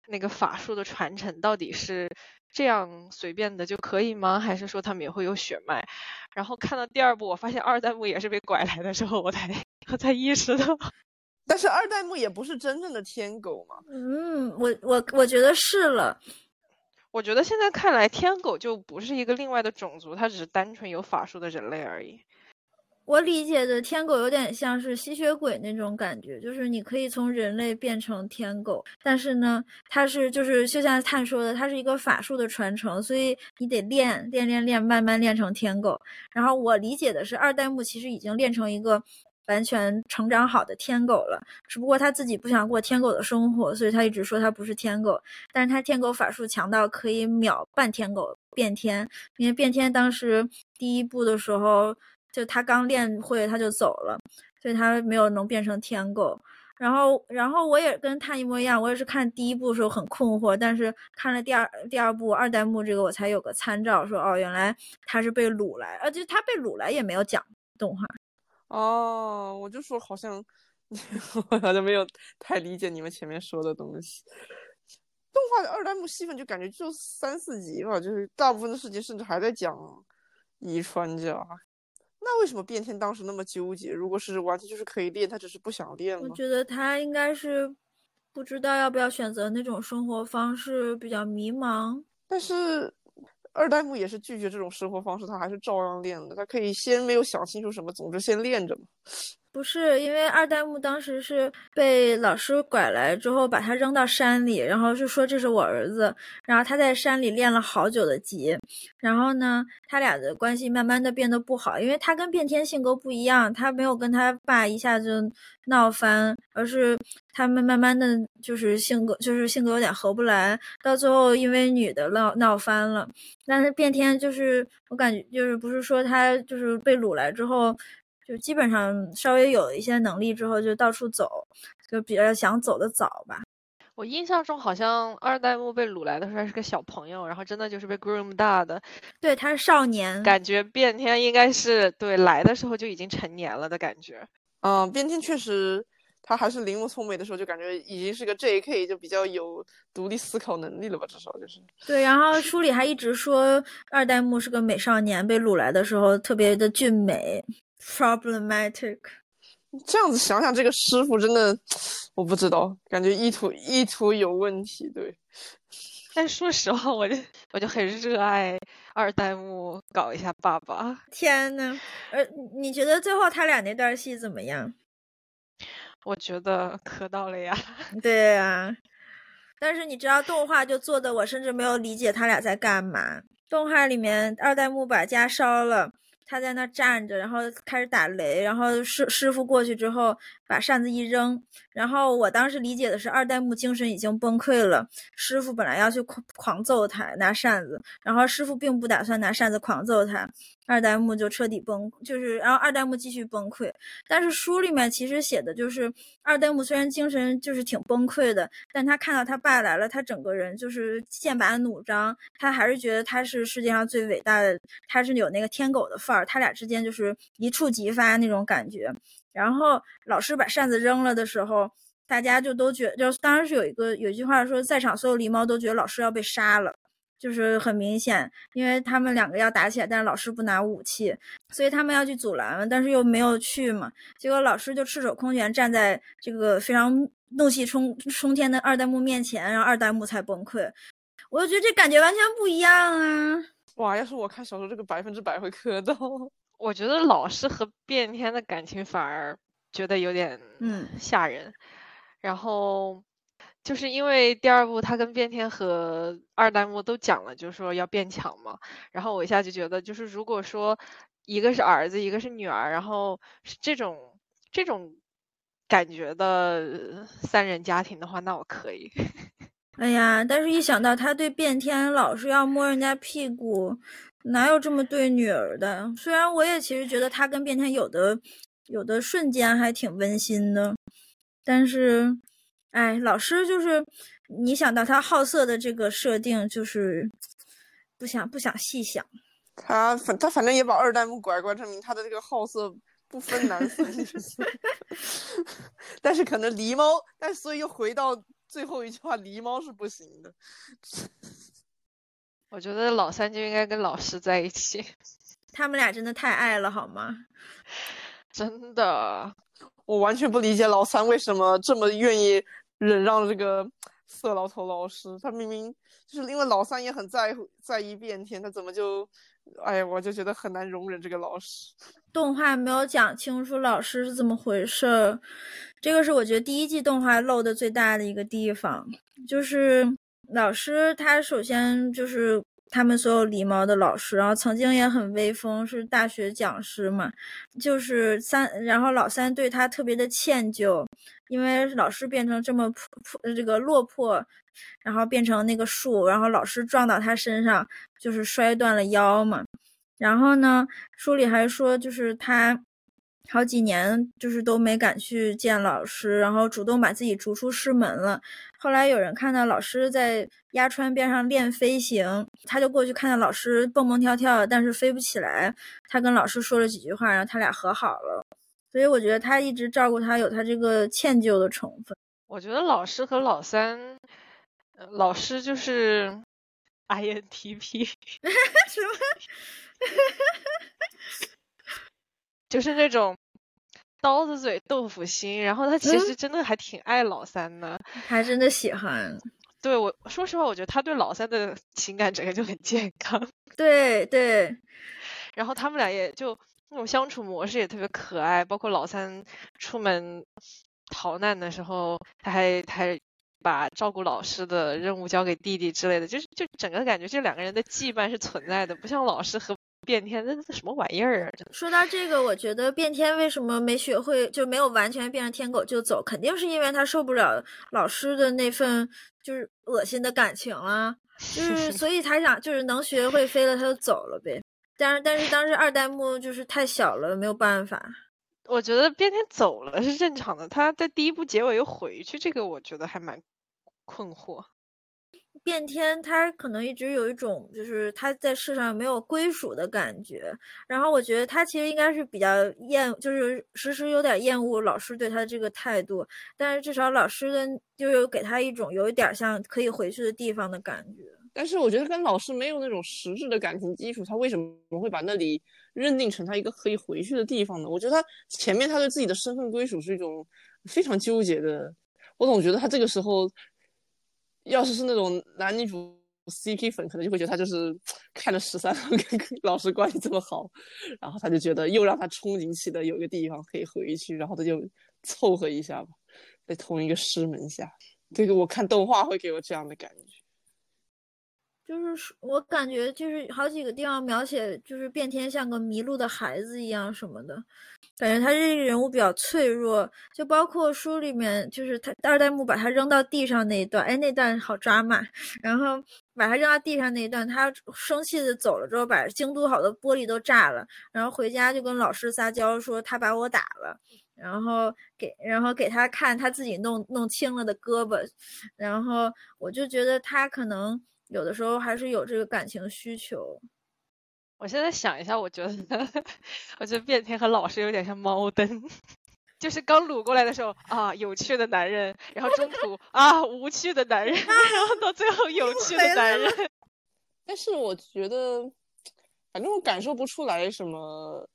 那个法术的传承到底是。这样随便的就可以吗？还是说他们也会有血脉？然后看到第二部，我发现二代目也是被拐来的时候，我才我才意识到。但是二代目也不是真正的天狗嘛。嗯，我我我觉得是了。我觉得现在看来，天狗就不是一个另外的种族，它只是单纯有法术的人类而已。我理解的天狗有点像是吸血鬼那种感觉，就是你可以从人类变成天狗，但是呢，它是就是就像探说的，它是一个法术的传承，所以你得练练练练，慢慢练成天狗。然后我理解的是，二代目其实已经练成一个完全成长好的天狗了，只不过他自己不想过天狗的生活，所以他一直说他不是天狗。但是他天狗法术强到可以秒半天狗变天，因为变天当时第一部的时候。就他刚练会，他就走了，所以他没有能变成天狗。然后，然后我也跟他一模一样，我也是看第一部的时候很困惑，但是看了第二第二部二代目这个，我才有个参照，说哦，原来他是被掳来，呃，就他被掳来也没有讲动画。哦，我就说好像 好像没有太理解你们前面说的东西。动画的二代目戏份就感觉就三四集吧，就是大部分的事情甚至还在讲遗传家。那为什么变天当时那么纠结？如果是完全就是可以练，他只是不想练吗？我觉得他应该是不知道要不要选择那种生活方式，比较迷茫。但是二代目也是拒绝这种生活方式，他还是照样练的。他可以先没有想清楚什么，总之先练着嘛。不是因为二代目当时是被老师拐来之后，把他扔到山里，然后就说这是我儿子，然后他在山里练了好久的级，然后呢，他俩的关系慢慢的变得不好，因为他跟变天性格不一样，他没有跟他爸一下子闹翻，而是他们慢慢的就是性格就是性格有点合不来，到最后因为女的闹闹翻了，但是变天就是我感觉就是不是说他就是被掳来之后。就基本上稍微有一些能力之后，就到处走，就比较想走的早吧。我印象中好像二代目被掳来的时候还是个小朋友，然后真的就是被 groom 大的。对，他是少年。感觉变天应该是对来的时候就已经成年了的感觉。嗯，变天确实，他还是铃木聪美的时候就感觉已经是个 J.K，就比较有独立思考能力了吧，至少就是。对，然后书里还一直说二代目是个美少年，被掳来的时候特别的俊美。problematic，这样子想想，这个师傅真的，我不知道，感觉意图意图有问题。对，但说实话，我就我就很热爱二代目搞一下爸爸。天呐，呃，你觉得最后他俩那段戏怎么样？我觉得磕到了呀。对呀，但是你知道动画就做的，我甚至没有理解他俩在干嘛。动画里面二代目把家烧了。他在那站着，然后开始打雷，然后师师傅过去之后把扇子一扔，然后我当时理解的是二代目精神已经崩溃了，师傅本来要去狂狂揍他拿扇子，然后师傅并不打算拿扇子狂揍他。二代目就彻底崩，就是然后二代目继续崩溃。但是书里面其实写的就是二代目虽然精神就是挺崩溃的，但他看到他爸来了，他整个人就是剑拔弩张，他还是觉得他是世界上最伟大的，他是有那个天狗的范儿。他俩之间就是一触即发那种感觉。然后老师把扇子扔了的时候，大家就都觉就当时有一个有一句话说，在场所有狸猫都觉得老师要被杀了。就是很明显，因为他们两个要打起来，但是老师不拿武器，所以他们要去阻拦，但是又没有去嘛。结果老师就赤手空拳站在这个非常怒气冲冲天的二代目面前，然后二代目才崩溃。我就觉得这感觉完全不一样啊！哇，要是我看小说，这个百分之百会磕到。我觉得老师和变天的感情反而觉得有点嗯吓人，然后。就是因为第二部他跟变天和二代目都讲了，就是说要变强嘛。然后我一下就觉得，就是如果说一个是儿子，一个是女儿，然后是这种这种感觉的三人家庭的话，那我可以。哎呀，但是一想到他对变天老是要摸人家屁股，哪有这么对女儿的？虽然我也其实觉得他跟变天有的有的瞬间还挺温馨的，但是。哎，老师就是你想到他好色的这个设定，就是不想不想细想。他反他反正也把二代目拐拐，证明他的这个好色不分男色女色。但是可能狸猫，但所以又回到最后一句话，狸猫是不行的。我觉得老三就应该跟老师在一起，他们俩真的太爱了，好吗？真的，我完全不理解老三为什么这么愿意。忍让这个色老头老师，他明明就是因为老三也很在乎在意变天，他怎么就，哎呀，我就觉得很难容忍这个老师。动画没有讲清楚老师是怎么回事，这个是我觉得第一季动画漏的最大的一个地方，就是老师他首先就是。他们所有狸猫的老师，然后曾经也很威风，是大学讲师嘛。就是三，然后老三对他特别的歉疚，因为老师变成这么破破这个落魄，然后变成那个树，然后老师撞到他身上，就是摔断了腰嘛。然后呢，书里还说，就是他。好几年就是都没敢去见老师，然后主动把自己逐出师门了。后来有人看到老师在鸭川边上练飞行，他就过去看到老师蹦蹦跳跳，但是飞不起来。他跟老师说了几句话，然后他俩和好了。所以我觉得他一直照顾他，有他这个歉疚的成分。我觉得老师和老三，老师就是 INTP，什么？就是那种刀子嘴豆腐心，然后他其实真的还挺爱老三的，还真的喜欢。对我说实话，我觉得他对老三的情感整个就很健康。对对，然后他们俩也就那种相处模式也特别可爱，包括老三出门逃难的时候，他还他还把照顾老师的任务交给弟弟之类的，就是就整个感觉这两个人的羁绊是存在的，不像老师和。变天那那什么玩意儿啊！说到这个，我觉得变天为什么没学会，就没有完全变成天狗就走，肯定是因为他受不了老师的那份就是恶心的感情啊，就是所以他想就是能学会飞了他就走了呗。但是但是当时二代目就是太小了，没有办法。我觉得变天走了是正常的，他在第一部结尾又回去，这个我觉得还蛮困惑。变天，他可能一直有一种就是他在世上没有归属的感觉。然后我觉得他其实应该是比较厌，就是时时有点厌恶老师对他的这个态度。但是至少老师的就有给他一种有一点像可以回去的地方的感觉。但是我觉得跟老师没有那种实质的感情基础，他为什么会把那里认定成他一个可以回去的地方呢？我觉得他前面他对自己的身份归属是一种非常纠结的。我总觉得他这个时候。要是是那种男女主 CP 粉可能就会觉得他就是 看着十三 跟老师关系这么好，然后他就觉得又让他憧憬起的有个地方可以回去，然后他就凑合一下吧，在同一个师门下。这个我看动画会给我这样的感觉。就是我感觉就是好几个地方描写，就是变天像个迷路的孩子一样什么的，感觉他这个人物比较脆弱。就包括书里面，就是他二代目把他扔到地上那一段，哎，那段好抓马。然后把他扔到地上那一段，他生气的走了之后，把京都好多玻璃都炸了，然后回家就跟老师撒娇说他把我打了，然后给然后给他看他自己弄弄青了的胳膊，然后我就觉得他可能。有的时候还是有这个感情需求。我现在想一下，我觉得，我觉得变天和老师有点像猫灯，就是刚撸过来的时候啊，有趣的男人，然后中途啊，无趣的男人，然后到最后有趣的男人。但是我觉得，反正我感受不出来什么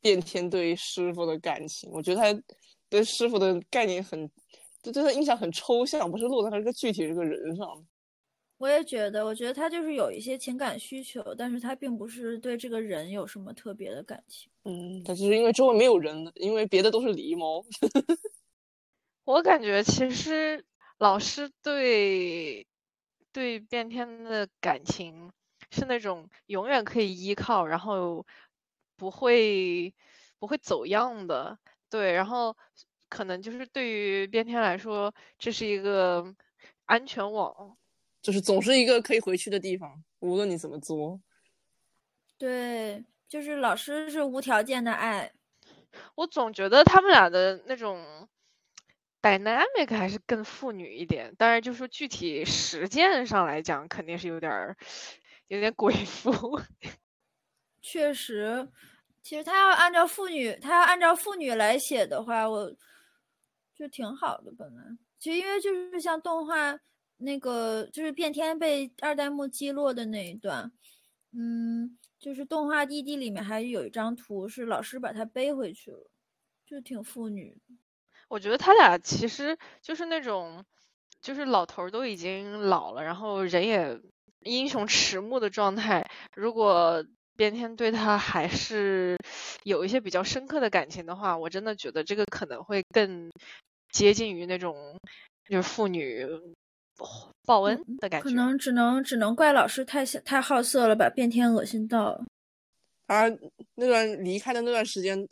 变天对师傅的感情。我觉得他对师傅的概念很，就对他印象很抽象，不是落在他这个具体这个人上。我也觉得，我觉得他就是有一些情感需求，但是他并不是对这个人有什么特别的感情。嗯，他就是因为周围没有人，因为别的都是狸猫。我感觉其实老师对对变天的感情是那种永远可以依靠，然后不会不会走样的。对，然后可能就是对于变天来说，这是一个安全网。就是总是一个可以回去的地方，无论你怎么做。对，就是老师是无条件的爱。我总觉得他们俩的那种 dynamic 还是更父女一点，当然就说具体实践上来讲，肯定是有点儿有点鬼父。确实，其实他要按照父女，他要按照父女来写的话，我就挺好的。本来，其实因为就是像动画。那个就是变天被二代目击落的那一段，嗯，就是动画弟弟里面还有一张图是老师把他背回去了，就挺父女。我觉得他俩其实就是那种，就是老头都已经老了，然后人也英雄迟暮的状态。如果变天对他还是有一些比较深刻的感情的话，我真的觉得这个可能会更接近于那种就是父女。报恩的感觉，可能只能只能怪老师太太太好色了，把变天恶心到了。他那段离开的那段时间，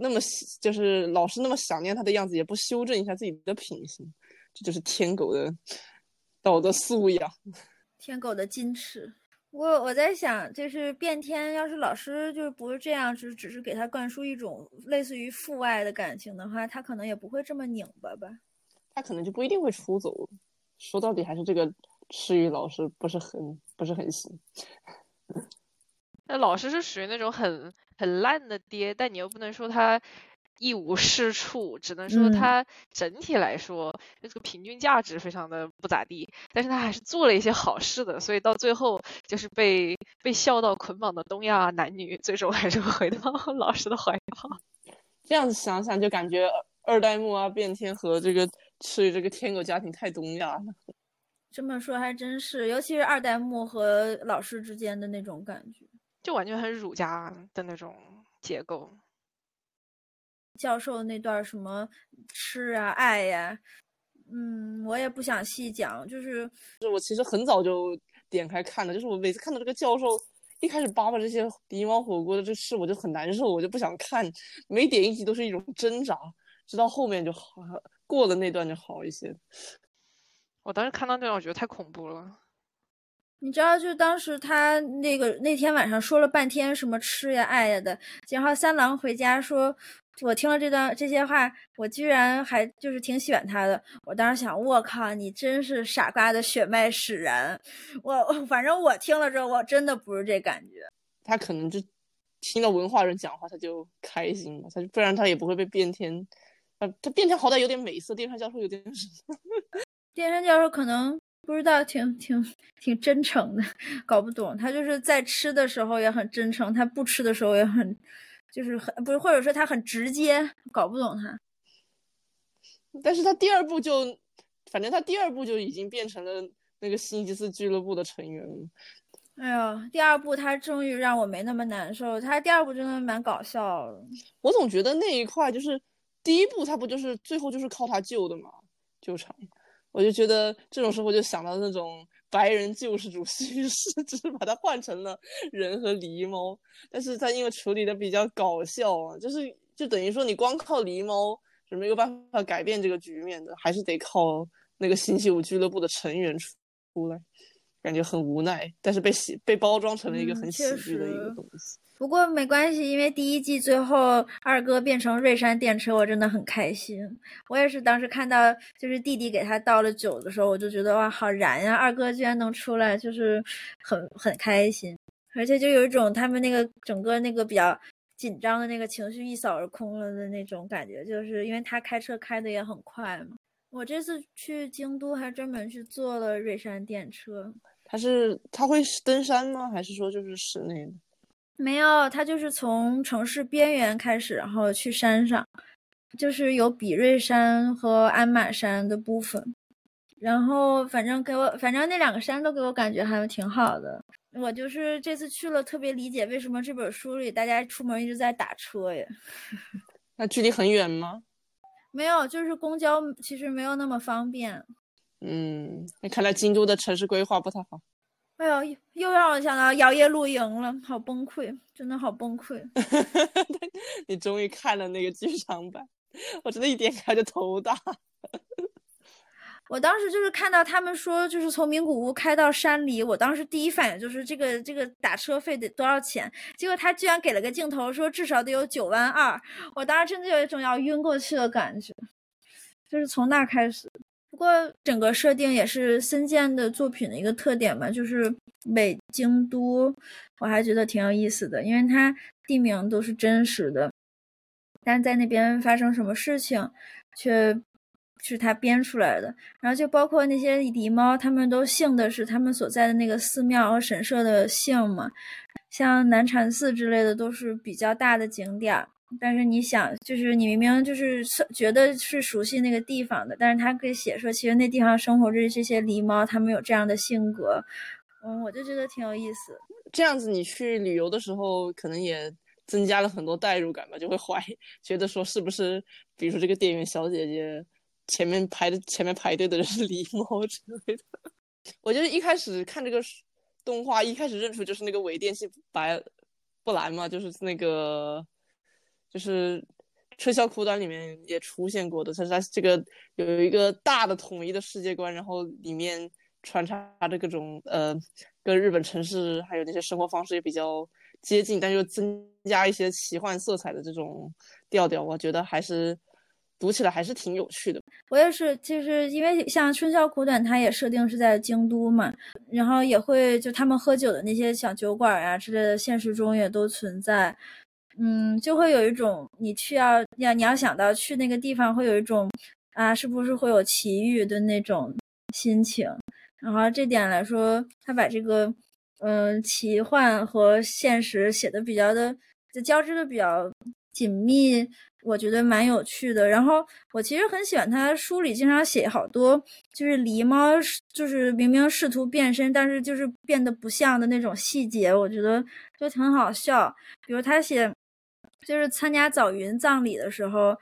那么就是老师那么想念他的样子，也不修正一下自己的品行，这就是天狗的道德素养。天狗的矜持。我我在想，就是变天，要是老师就是不是这样，只只是给他灌输一种类似于父爱的感情的话，他可能也不会这么拧巴吧。他可能就不一定会出走。说到底还是这个赤羽老师不是很不是很行。那老师是属于那种很很烂的爹，但你又不能说他一无是处，只能说他整体来说这个平均价值非常的不咋地。但是他还是做了一些好事的，所以到最后就是被被孝道捆绑的东亚男女，最终还是回到 老师的怀抱。这样子想想，就感觉二代目啊变天和这个。所以这个天狗家庭太东亚了，这么说还真是，尤其是二代目和老师之间的那种感觉，就完全很儒家的那种结构。教授那段什么吃啊爱呀，嗯，我也不想细讲，就是我其实很早就点开看了，就是我每次看到这个教授一开始扒扒这些狸猫火锅的这事，我就很难受，我就不想看，每点一集都是一种挣扎，直到后面就好。过了那段就好一些。我当时看到那段，我觉得太恐怖了。你知道，就当时他那个那天晚上说了半天什么吃呀爱呀的，然后三郎回家说，我听了这段这些话，我居然还就是挺喜欢他的。我当时想，我靠，你真是傻瓜的血脉使然。我 反正我听了之后，我真的不是这感觉。他可能就听到文化人讲话，他就开心了，他不然他也不会被变天。呃，他电山好歹有点美色，电山教授有点什么？电山教授可能不知道，挺挺挺真诚的，搞不懂。他就是在吃的时候也很真诚，他不吃的时候也很，就是很不是，或者说他很直接，搞不懂他。但是他第二部就，反正他第二部就已经变成了那个星期四俱乐部的成员了。哎呦，第二部他终于让我没那么难受。他第二部真的蛮搞笑的。我总觉得那一块就是第一部，他不就是最后就是靠他救的嘛，救场。我就觉得这种时候就想到那种白人救世主叙事，只是把它换成了人和狸猫。但是他因为处理的比较搞笑啊，就是就等于说你光靠狸猫是没有办法改变这个局面的，还是得靠那个星期五俱乐部的成员出出来。感觉很无奈，但是被喜被包装成了一个很喜剧的一个东西。不过没关系，因为第一季最后二哥变成瑞山电车，我真的很开心。我也是当时看到就是弟弟给他倒了酒的时候，我就觉得哇，好燃呀！二哥居然能出来，就是很很开心，而且就有一种他们那个整个那个比较紧张的那个情绪一扫而空了的那种感觉，就是因为他开车开的也很快嘛。我这次去京都还专门去坐了瑞山电车。他是他会登山吗？还是说就是室内的？没有，他就是从城市边缘开始，然后去山上，就是有比瑞山和鞍马山的部分。然后反正给我，反正那两个山都给我感觉还挺好的。我就是这次去了，特别理解为什么这本书里大家出门一直在打车耶。那距离很远吗？没有，就是公交其实没有那么方便。嗯，那看来京都的城市规划不太好。哎呦，又让我想到摇曳露营了，好崩溃，真的好崩溃。你终于看了那个剧场版，我真的一点开就头大。我当时就是看到他们说，就是从名古屋开到山里，我当时第一反应就是这个这个打车费得多少钱？结果他居然给了个镜头，说至少得有九万二。我当时真的有一种要晕过去的感觉，就是从那开始。不过整个设定也是森健的作品的一个特点嘛，就是北京都，我还觉得挺有意思的，因为它地名都是真实的，但在那边发生什么事情，却。是他编出来的，然后就包括那些狸猫，他们都姓的是他们所在的那个寺庙和神社的姓嘛，像南禅寺之类的都是比较大的景点，但是你想，就是你明明就是觉得是熟悉那个地方的，但是他可以写说，其实那地方生活着这些狸猫，他们有这样的性格，嗯，我就觉得挺有意思。这样子你去旅游的时候，可能也增加了很多代入感吧，就会怀觉得说是不是，比如说这个店员小姐姐。前面排的前面排队的人是狸猫之类的，我就是一开始看这个动画，一开始认出就是那个伪电器白布兰嘛，就是那个就是春宵苦短里面也出现过的，它是它这个有一个大的统一的世界观，然后里面穿插着各种呃跟日本城市还有那些生活方式也比较接近，但又增加一些奇幻色彩的这种调调，我觉得还是。读起来还是挺有趣的。我也是，就是因为像《春宵苦短》，它也设定是在京都嘛，然后也会就他们喝酒的那些小酒馆呀之类的，现实中也都存在。嗯，就会有一种你去要要你要想到去那个地方，会有一种啊，是不是会有奇遇的那种心情。然后这点来说，他把这个嗯奇幻和现实写的比较的就交织的比较紧密。我觉得蛮有趣的，然后我其实很喜欢他书里经常写好多，就是狸猫就是明明试图变身，但是就是变得不像的那种细节，我觉得就挺好笑。比如他写，就是参加早云葬礼的时候，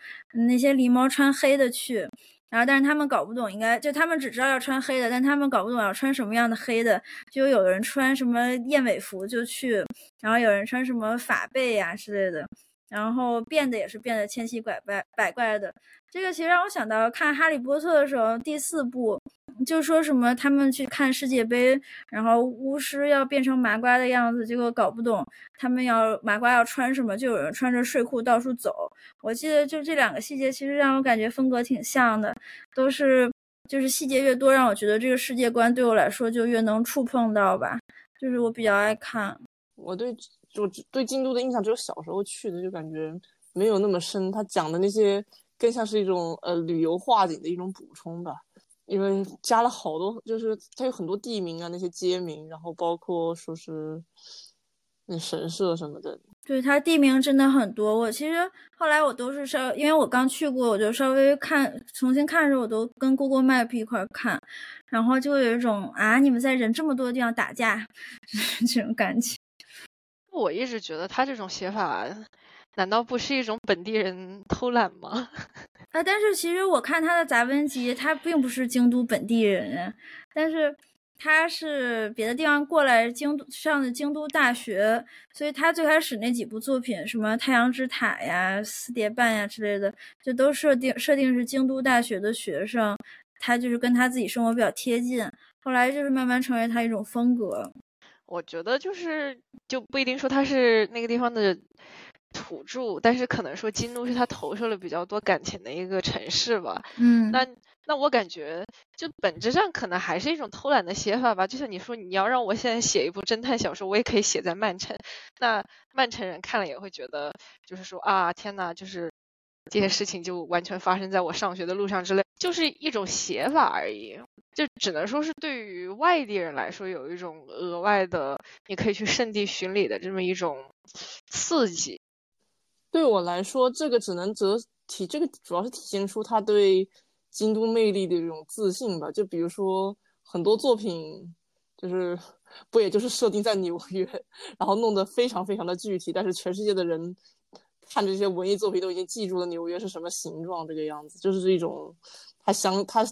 那些狸猫穿黑的去，然后但是他们搞不懂，应该就他们只知道要穿黑的，但他们搞不懂要穿什么样的黑的，就有人穿什么燕尾服就去，然后有人穿什么法被呀之类的。然后变得也是变得千奇百怪百怪的，这个其实让我想到看《哈利波特》的时候，第四部就说什么他们去看世界杯，然后巫师要变成麻瓜的样子，结果搞不懂他们要麻瓜要穿什么，就有人穿着睡裤到处走。我记得就这两个细节，其实让我感觉风格挺像的，都是就是细节越多，让我觉得这个世界观对我来说就越能触碰到吧，就是我比较爱看。我对。就对京都的印象只有小时候去的，就感觉没有那么深。他讲的那些更像是一种呃旅游画景的一种补充吧，因为加了好多，就是它有很多地名啊，那些街名，然后包括说是那神社什么的。对，它地名真的很多。我其实后来我都是稍，因为我刚去过，我就稍微看重新看的时候，我都跟 Google Map 一块看，然后就有一种啊，你们在人这么多地方打架 这种感觉。我一直觉得他这种写法，难道不是一种本地人偷懒吗？啊，但是其实我看他的杂文集，他并不是京都本地人，但是他是别的地方过来京都上的京都大学，所以他最开始那几部作品，什么《太阳之塔》呀、《四叠半》呀之类的，就都设定设定是京都大学的学生，他就是跟他自己生活比较贴近，后来就是慢慢成为他一种风格。我觉得就是就不一定说他是那个地方的。土著，但是可能说京都是他投射了比较多感情的一个城市吧。嗯，那那我感觉就本质上可能还是一种偷懒的写法吧。就像你说，你要让我现在写一部侦探小说，我也可以写在曼城。那曼城人看了也会觉得，就是说啊，天呐，就是这些事情就完全发生在我上学的路上之类，就是一种写法而已。就只能说是对于外地人来说，有一种额外的，你可以去圣地巡礼的这么一种刺激。对我来说，这个只能则体，这个主要是体现出他对京都魅力的一种自信吧。就比如说很多作品，就是不也就是设定在纽约，然后弄得非常非常的具体，但是全世界的人看这些文艺作品都已经记住了纽约是什么形状，这个样子，就是这种他想他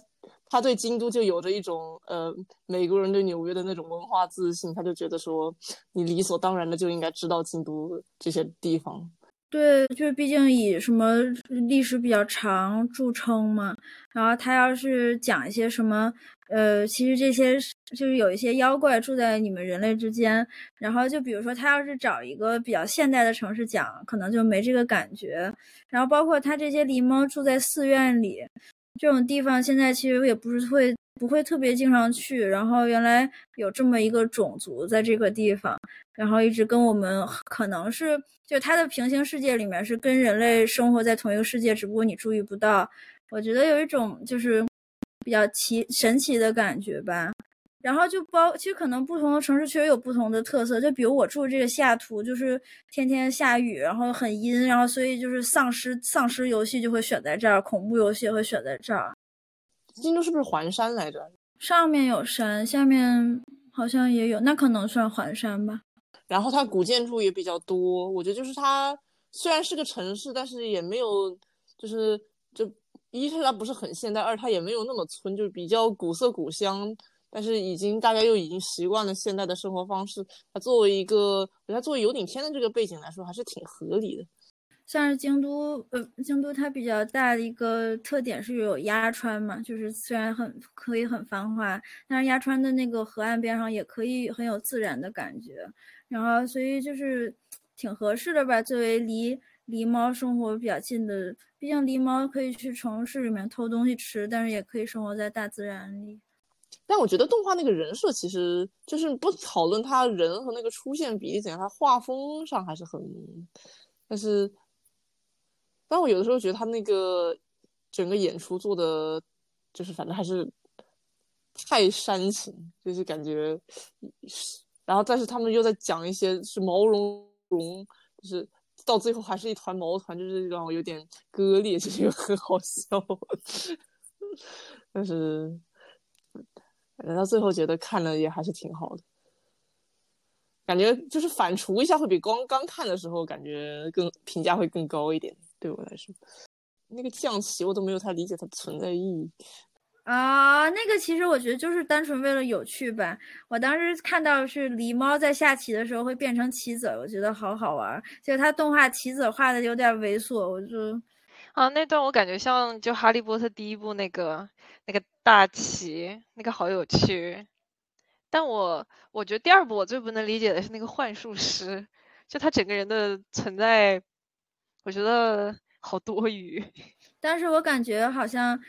他对京都就有着一种呃美国人对纽约的那种文化自信，他就觉得说你理所当然的就应该知道京都这些地方。对，就是毕竟以什么历史比较长著称嘛。然后他要是讲一些什么，呃，其实这些就是有一些妖怪住在你们人类之间。然后就比如说他要是找一个比较现代的城市讲，可能就没这个感觉。然后包括他这些狸猫住在寺院里这种地方，现在其实也不是会不会特别经常去。然后原来有这么一个种族在这个地方，然后一直跟我们可能是。就它的平行世界里面是跟人类生活在同一个世界，只不过你注意不到。我觉得有一种就是比较奇神奇的感觉吧。然后就包，其实可能不同的城市确实有不同的特色。就比如我住这个西雅图，就是天天下雨，然后很阴，然后所以就是丧尸丧尸游戏就会选在这儿，恐怖游戏会选在这儿。京都是不是环山来着？上面有山，下面好像也有，那可能算环山吧。然后它古建筑也比较多，我觉得就是它虽然是个城市，但是也没有，就是就一是它不是很现代，二它也没有那么村，就比较古色古香。但是已经大家又已经习惯了现代的生活方式，它作为一个，它作为有顶天的这个背景来说，还是挺合理的。像是京都，呃，京都它比较大的一个特点是有鸭川嘛，就是虽然很可以很繁华，但是鸭川的那个河岸边上也可以很有自然的感觉。然后，所以就是挺合适的吧。作为离狸猫生活比较近的，毕竟狸猫可以去城市里面偷东西吃，但是也可以生活在大自然里。但我觉得动画那个人设，其实就是不讨论他人和那个出现比例怎样，他画风上还是很，但是，但我有的时候觉得他那个整个演出做的，就是反正还是太煽情，就是感觉。然后，但是他们又在讲一些是毛茸茸，就是到最后还是一团毛团，就是让我有点割裂，就是又很好笑。但是，反正到最后觉得看了也还是挺好的，感觉就是反刍一下会比刚刚看的时候感觉更评价会更高一点。对我来说，那个象棋我都没有太理解它的存在意义。啊，那个其实我觉得就是单纯为了有趣吧。我当时看到是狸猫在下棋的时候会变成棋子，我觉得好好玩。结果他动画棋子画的有点猥琐，我就啊，那段我感觉像就《哈利波特》第一部那个那个大旗，那个好有趣。但我我觉得第二部我最不能理解的是那个幻术师，就他整个人的存在，我觉得好多余。但是我感觉好像。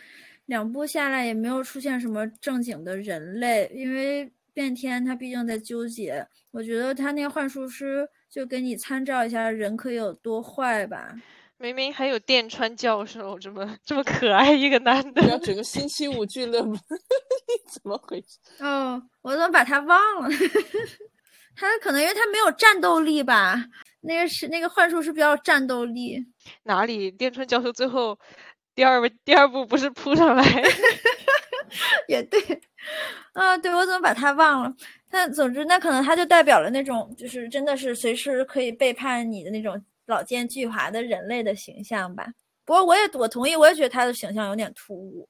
两部下来也没有出现什么正经的人类，因为变天他毕竟在纠结。我觉得他那个幻术师就给你参照一下人可以有多坏吧。明明还有电川教授这么这么可爱一个男的，要整个星期五俱乐部，怎么回事？哦，我怎么把他忘了？他可能因为他没有战斗力吧。那个是那个幻术是比较战斗力。哪里？电川教授最后第二部第二部不是扑上来？也对，啊，对我怎么把他忘了？但总之，那可能他就代表了那种就是真的是随时可以背叛你的那种老奸巨猾的人类的形象吧。不过我也我同意，我也觉得他的形象有点突兀。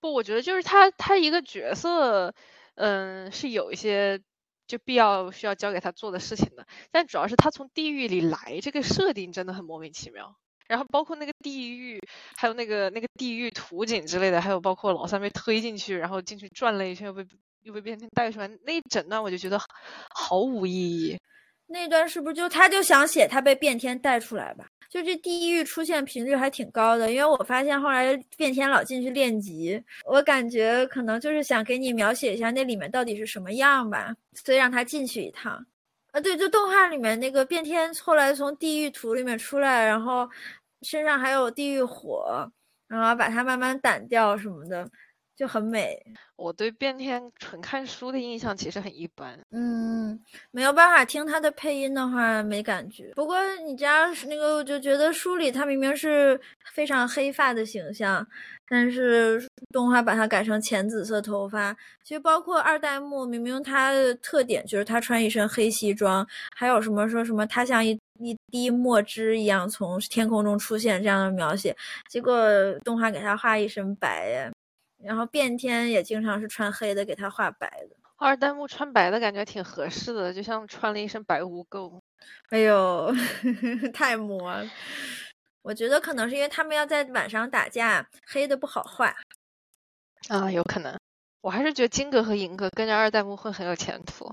不，我觉得就是他他一个角色，嗯，是有一些。就必要需要交给他做的事情的，但主要是他从地狱里来，这个设定真的很莫名其妙。然后包括那个地狱，还有那个那个地狱图景之类的，还有包括老三被推进去，然后进去转了一圈又被又被变天带出来那一整段，我就觉得毫无意义。那段是不是就他就想写他被变天带出来吧？就这地狱出现频率还挺高的，因为我发现后来变天老进去练级，我感觉可能就是想给你描写一下那里面到底是什么样吧，所以让他进去一趟。啊，对，就动画里面那个变天后来从地狱图里面出来，然后身上还有地狱火，然后把它慢慢掸掉什么的。就很美。我对变天纯看书的印象其实很一般。嗯，没有办法听他的配音的话没感觉。不过你这样那个，我就觉得书里他明明是非常黑发的形象，但是动画把它改成浅紫色头发。其实包括二代目，明明他的特点就是他穿一身黑西装，还有什么说什么他像一一滴墨汁一样从天空中出现这样的描写，结果动画给他画一身白。然后变天也经常是穿黑的，给他画白的。二代目穿白的感觉挺合适的，就像穿了一身白污垢。哎呦，太魔了！我觉得可能是因为他们要在晚上打架，黑的不好画。啊，有可能。我还是觉得金哥和银哥跟着二代目会很有前途。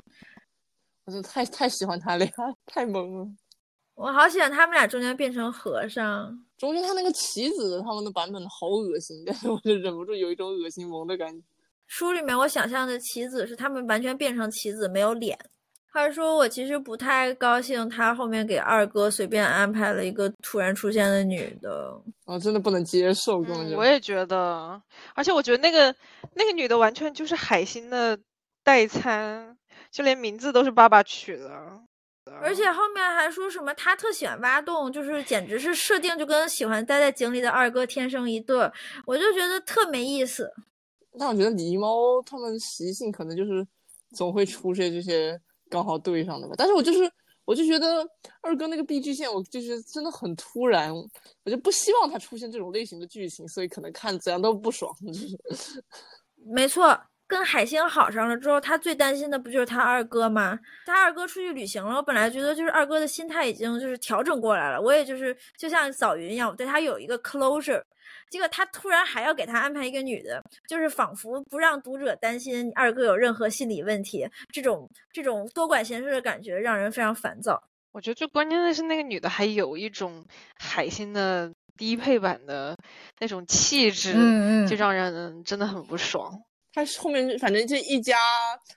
我就太太喜欢他俩，太萌了。我好喜欢他们俩中间变成和尚。中间他那个棋子他们的版本好恶心，但 是我就忍不住有一种恶心萌的感觉。书里面我想象的棋子是他们完全变成棋子没有脸。话说我其实不太高兴，他后面给二哥随便安排了一个突然出现的女的，我真的不能接受。我也觉得，而且我觉得那个那个女的完全就是海星的代餐，就连名字都是爸爸取的。而且后面还说什么他特喜欢挖洞，就是简直是设定就跟喜欢待在井里的二哥天生一对，我就觉得特没意思。但我觉得狸猫它们习性可能就是总会出现这些刚好对上的吧。但是我就是我就觉得二哥那个 B G 线，我就是真的很突然，我就不希望他出现这种类型的剧情，所以可能看怎样都不爽。就是 没错。跟海星好上了之后，他最担心的不就是他二哥吗？他二哥出去旅行了，我本来觉得就是二哥的心态已经就是调整过来了，我也就是就像早云一样，我对他有一个 closure。结果他突然还要给他安排一个女的，就是仿佛不让读者担心二哥有任何心理问题，这种这种多管闲事的感觉让人非常烦躁。我觉得最关键的是那个女的还有一种海星的低配版的那种气质，就让人真的很不爽。他后面反正这一家，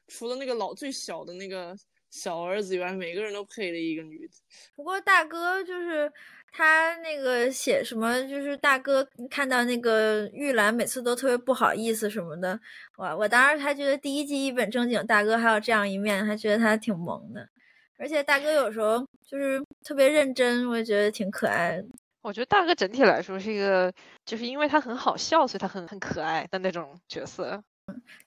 除了那个老最小的那个小儿子以外，每个人都配了一个女的。不过大哥就是他那个写什么，就是大哥看到那个玉兰每次都特别不好意思什么的，我我当时还觉得第一季一本正经大哥还有这样一面，还觉得他挺萌的。而且大哥有时候就是特别认真，我也觉得挺可爱的。我觉得大哥整体来说是一个，就是因为他很好笑，所以他很很可爱的那种角色。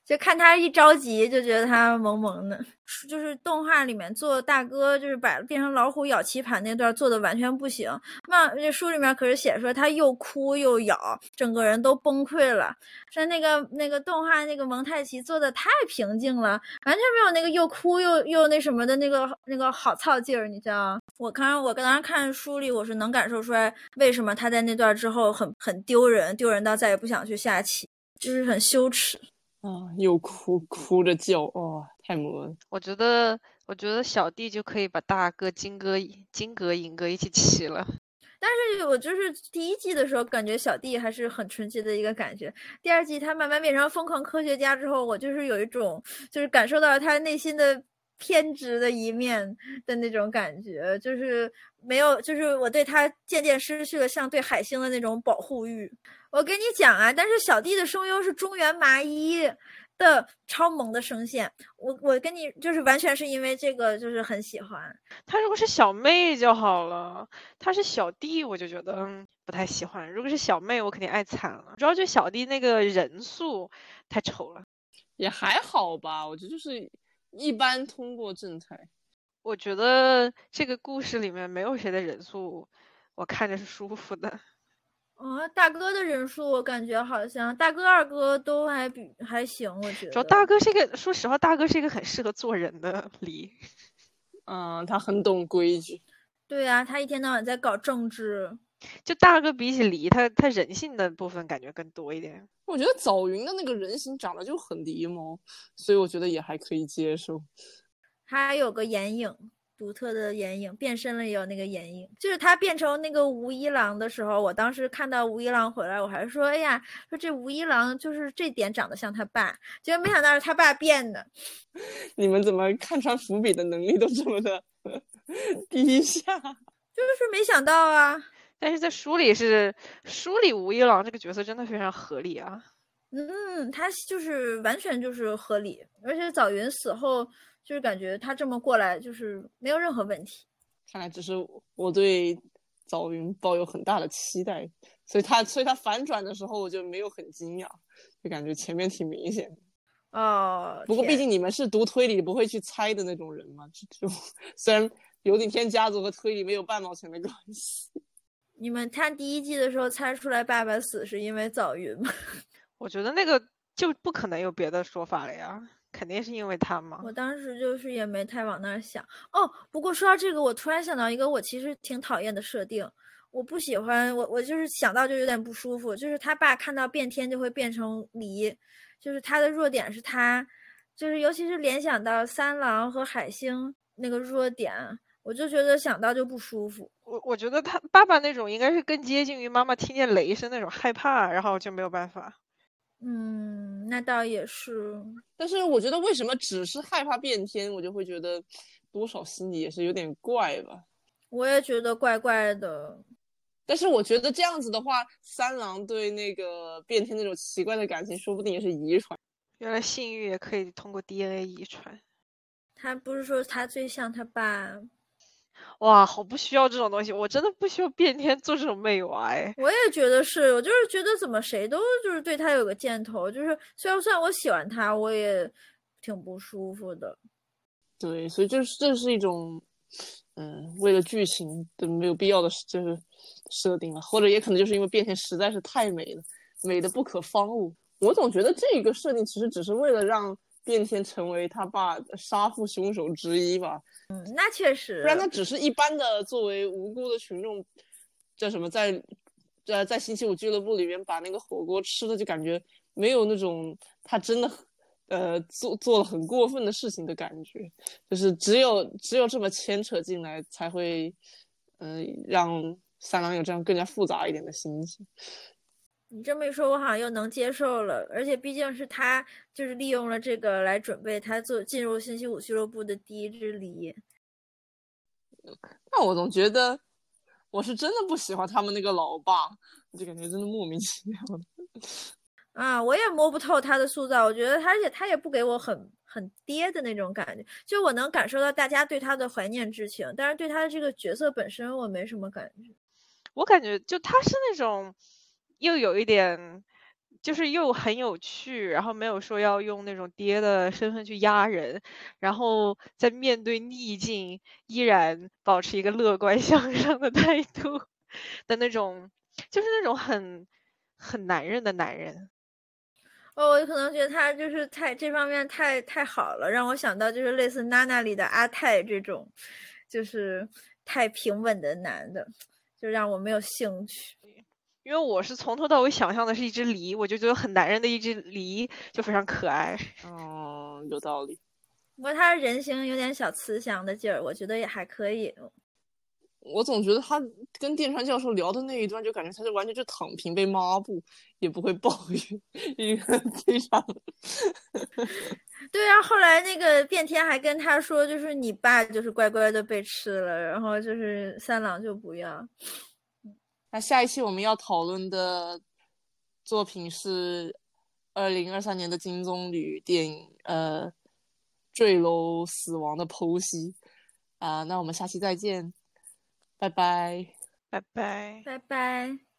就看他一着急，就觉得他萌萌的。就是动画里面做大哥，就是把变成老虎咬棋盘那段做的完全不行。那这书里面可是写说他又哭又咬，整个人都崩溃了。说那个那个动画那个蒙太奇做的太平静了，完全没有那个又哭又又那什么的那个那个好操劲儿。你知道？我看我刚刚看书里，我是能感受出来为什么他在那段之后很很丢人，丢人到再也不想去下棋，就是很羞耻。啊，又哭哭着叫，哇，太萌了！我觉得，我觉得小弟就可以把大哥金哥、金哥、银哥一起骑了。但是我就是第一季的时候，感觉小弟还是很纯洁的一个感觉。第二季他慢慢变成疯狂科学家之后，我就是有一种，就是感受到他内心的偏执的一面的那种感觉，就是没有，就是我对他渐渐失去了像对海星的那种保护欲。我跟你讲啊，但是小弟的声优是中原麻衣，的超萌的声线。我我跟你就是完全是因为这个就是很喜欢。他如果是小妹就好了，他是小弟我就觉得嗯不太喜欢。如果是小妹，我肯定爱惨了。主要就小弟那个人素太丑了，也还好吧，我觉得就是一般通过正太。我觉得这个故事里面没有谁的人素，我看着是舒服的。哦，大哥的人数我感觉好像大哥、二哥都还比还行，我觉得。主要大哥是一个，说实话，大哥是一个很适合做人的梨。嗯，他很懂规矩。对呀，他一天到晚在搞政治。就大哥比起梨，他他人性的部分感觉更多一点。我觉得早云的那个人形长得就很狸猫，所以我觉得也还可以接受。还有个眼影。独特的眼影，变身了也有那个眼影，就是他变成那个吴一郎的时候，我当时看到吴一郎回来，我还说，哎呀，说这吴一郎就是这点长得像他爸，结果没想到是他爸变的。你们怎么看穿伏笔的能力都这么的 低下？就是没想到啊！但是在书里是书里吴一郎这个角色真的非常合理啊。嗯，他就是完全就是合理，而且早云死后。就是感觉他这么过来，就是没有任何问题。看来只是我对早云抱有很大的期待，所以他所以他反转的时候我就没有很惊讶，就感觉前面挺明显的。哦，不过毕竟你们是读推理不会去猜的那种人嘛，就虽然有点偏家族和推理没有半毛钱的关系。你们看第一季的时候猜出来爸爸死是因为早云吗？我觉得那个就不可能有别的说法了呀。肯定是因为他嘛。我当时就是也没太往那儿想哦。不过说到这个，我突然想到一个我其实挺讨厌的设定，我不喜欢我我就是想到就有点不舒服，就是他爸看到变天就会变成梨，就是他的弱点是他，就是尤其是联想到三郎和海星那个弱点，我就觉得想到就不舒服。我我觉得他爸爸那种应该是更接近于妈妈听见雷声那种害怕，然后就没有办法。嗯，那倒也是，但是我觉得为什么只是害怕变天，我就会觉得多少心里也是有点怪吧。我也觉得怪怪的，但是我觉得这样子的话，三郎对那个变天那种奇怪的感情，说不定也是遗传。原来性欲也可以通过 DNA 遗传。他不是说他最像他爸。哇，好不需要这种东西，我真的不需要变天做这种媚娃哎。我也觉得是，我就是觉得怎么谁都就是对他有个箭头，就是虽然虽然我喜欢他，我也挺不舒服的。对，所以就是这是一种，嗯，为了剧情的没有必要的就是设定了，或者也可能就是因为变天实在是太美了，美的不可方物。我总觉得这个设定其实只是为了让。变天成为他爸杀父凶手之一吧？嗯，那确实，不然他只是一般的作为无辜的群众，叫什么在在在星期五俱乐部里面把那个火锅吃的，就感觉没有那种他真的呃做做了很过分的事情的感觉，就是只有只有这么牵扯进来，才会嗯让三郎有这样更加复杂一点的心情。你这么一说，我好像又能接受了。而且毕竟是他，就是利用了这个来准备他做进入星期五俱乐部的第一支梨。那我总觉得我是真的不喜欢他们那个老爸，就感觉真的莫名其妙的。啊，我也摸不透他的塑造。我觉得他，而且他也不给我很很爹的那种感觉。就我能感受到大家对他的怀念之情，但是对他的这个角色本身，我没什么感觉。我感觉就他是那种。又有一点，就是又很有趣，然后没有说要用那种爹的身份去压人，然后在面对逆境依然保持一个乐观 向上的态度的那种，就是那种很很男人的男人。哦，我可能觉得他就是太这方面太太好了，让我想到就是类似娜娜里的阿泰这种，就是太平稳的男的，就让我没有兴趣。因为我是从头到尾想象的是一只梨，我就觉得很男人的一只梨就非常可爱。嗯，有道理。不过他人形有点小慈祥的劲儿，我觉得也还可以。我总觉得他跟电川教授聊的那一段，就感觉他就完全就躺平被抹布，也不会抱怨，一个非常。对啊，后来那个变天还跟他说，就是你爸就是乖乖的被吃了，然后就是三郎就不要。那下一期我们要讨论的作品是二零二三年的金棕榈电影呃《坠楼死亡的剖析》啊、那我们下期再见，拜拜。拜拜。拜拜。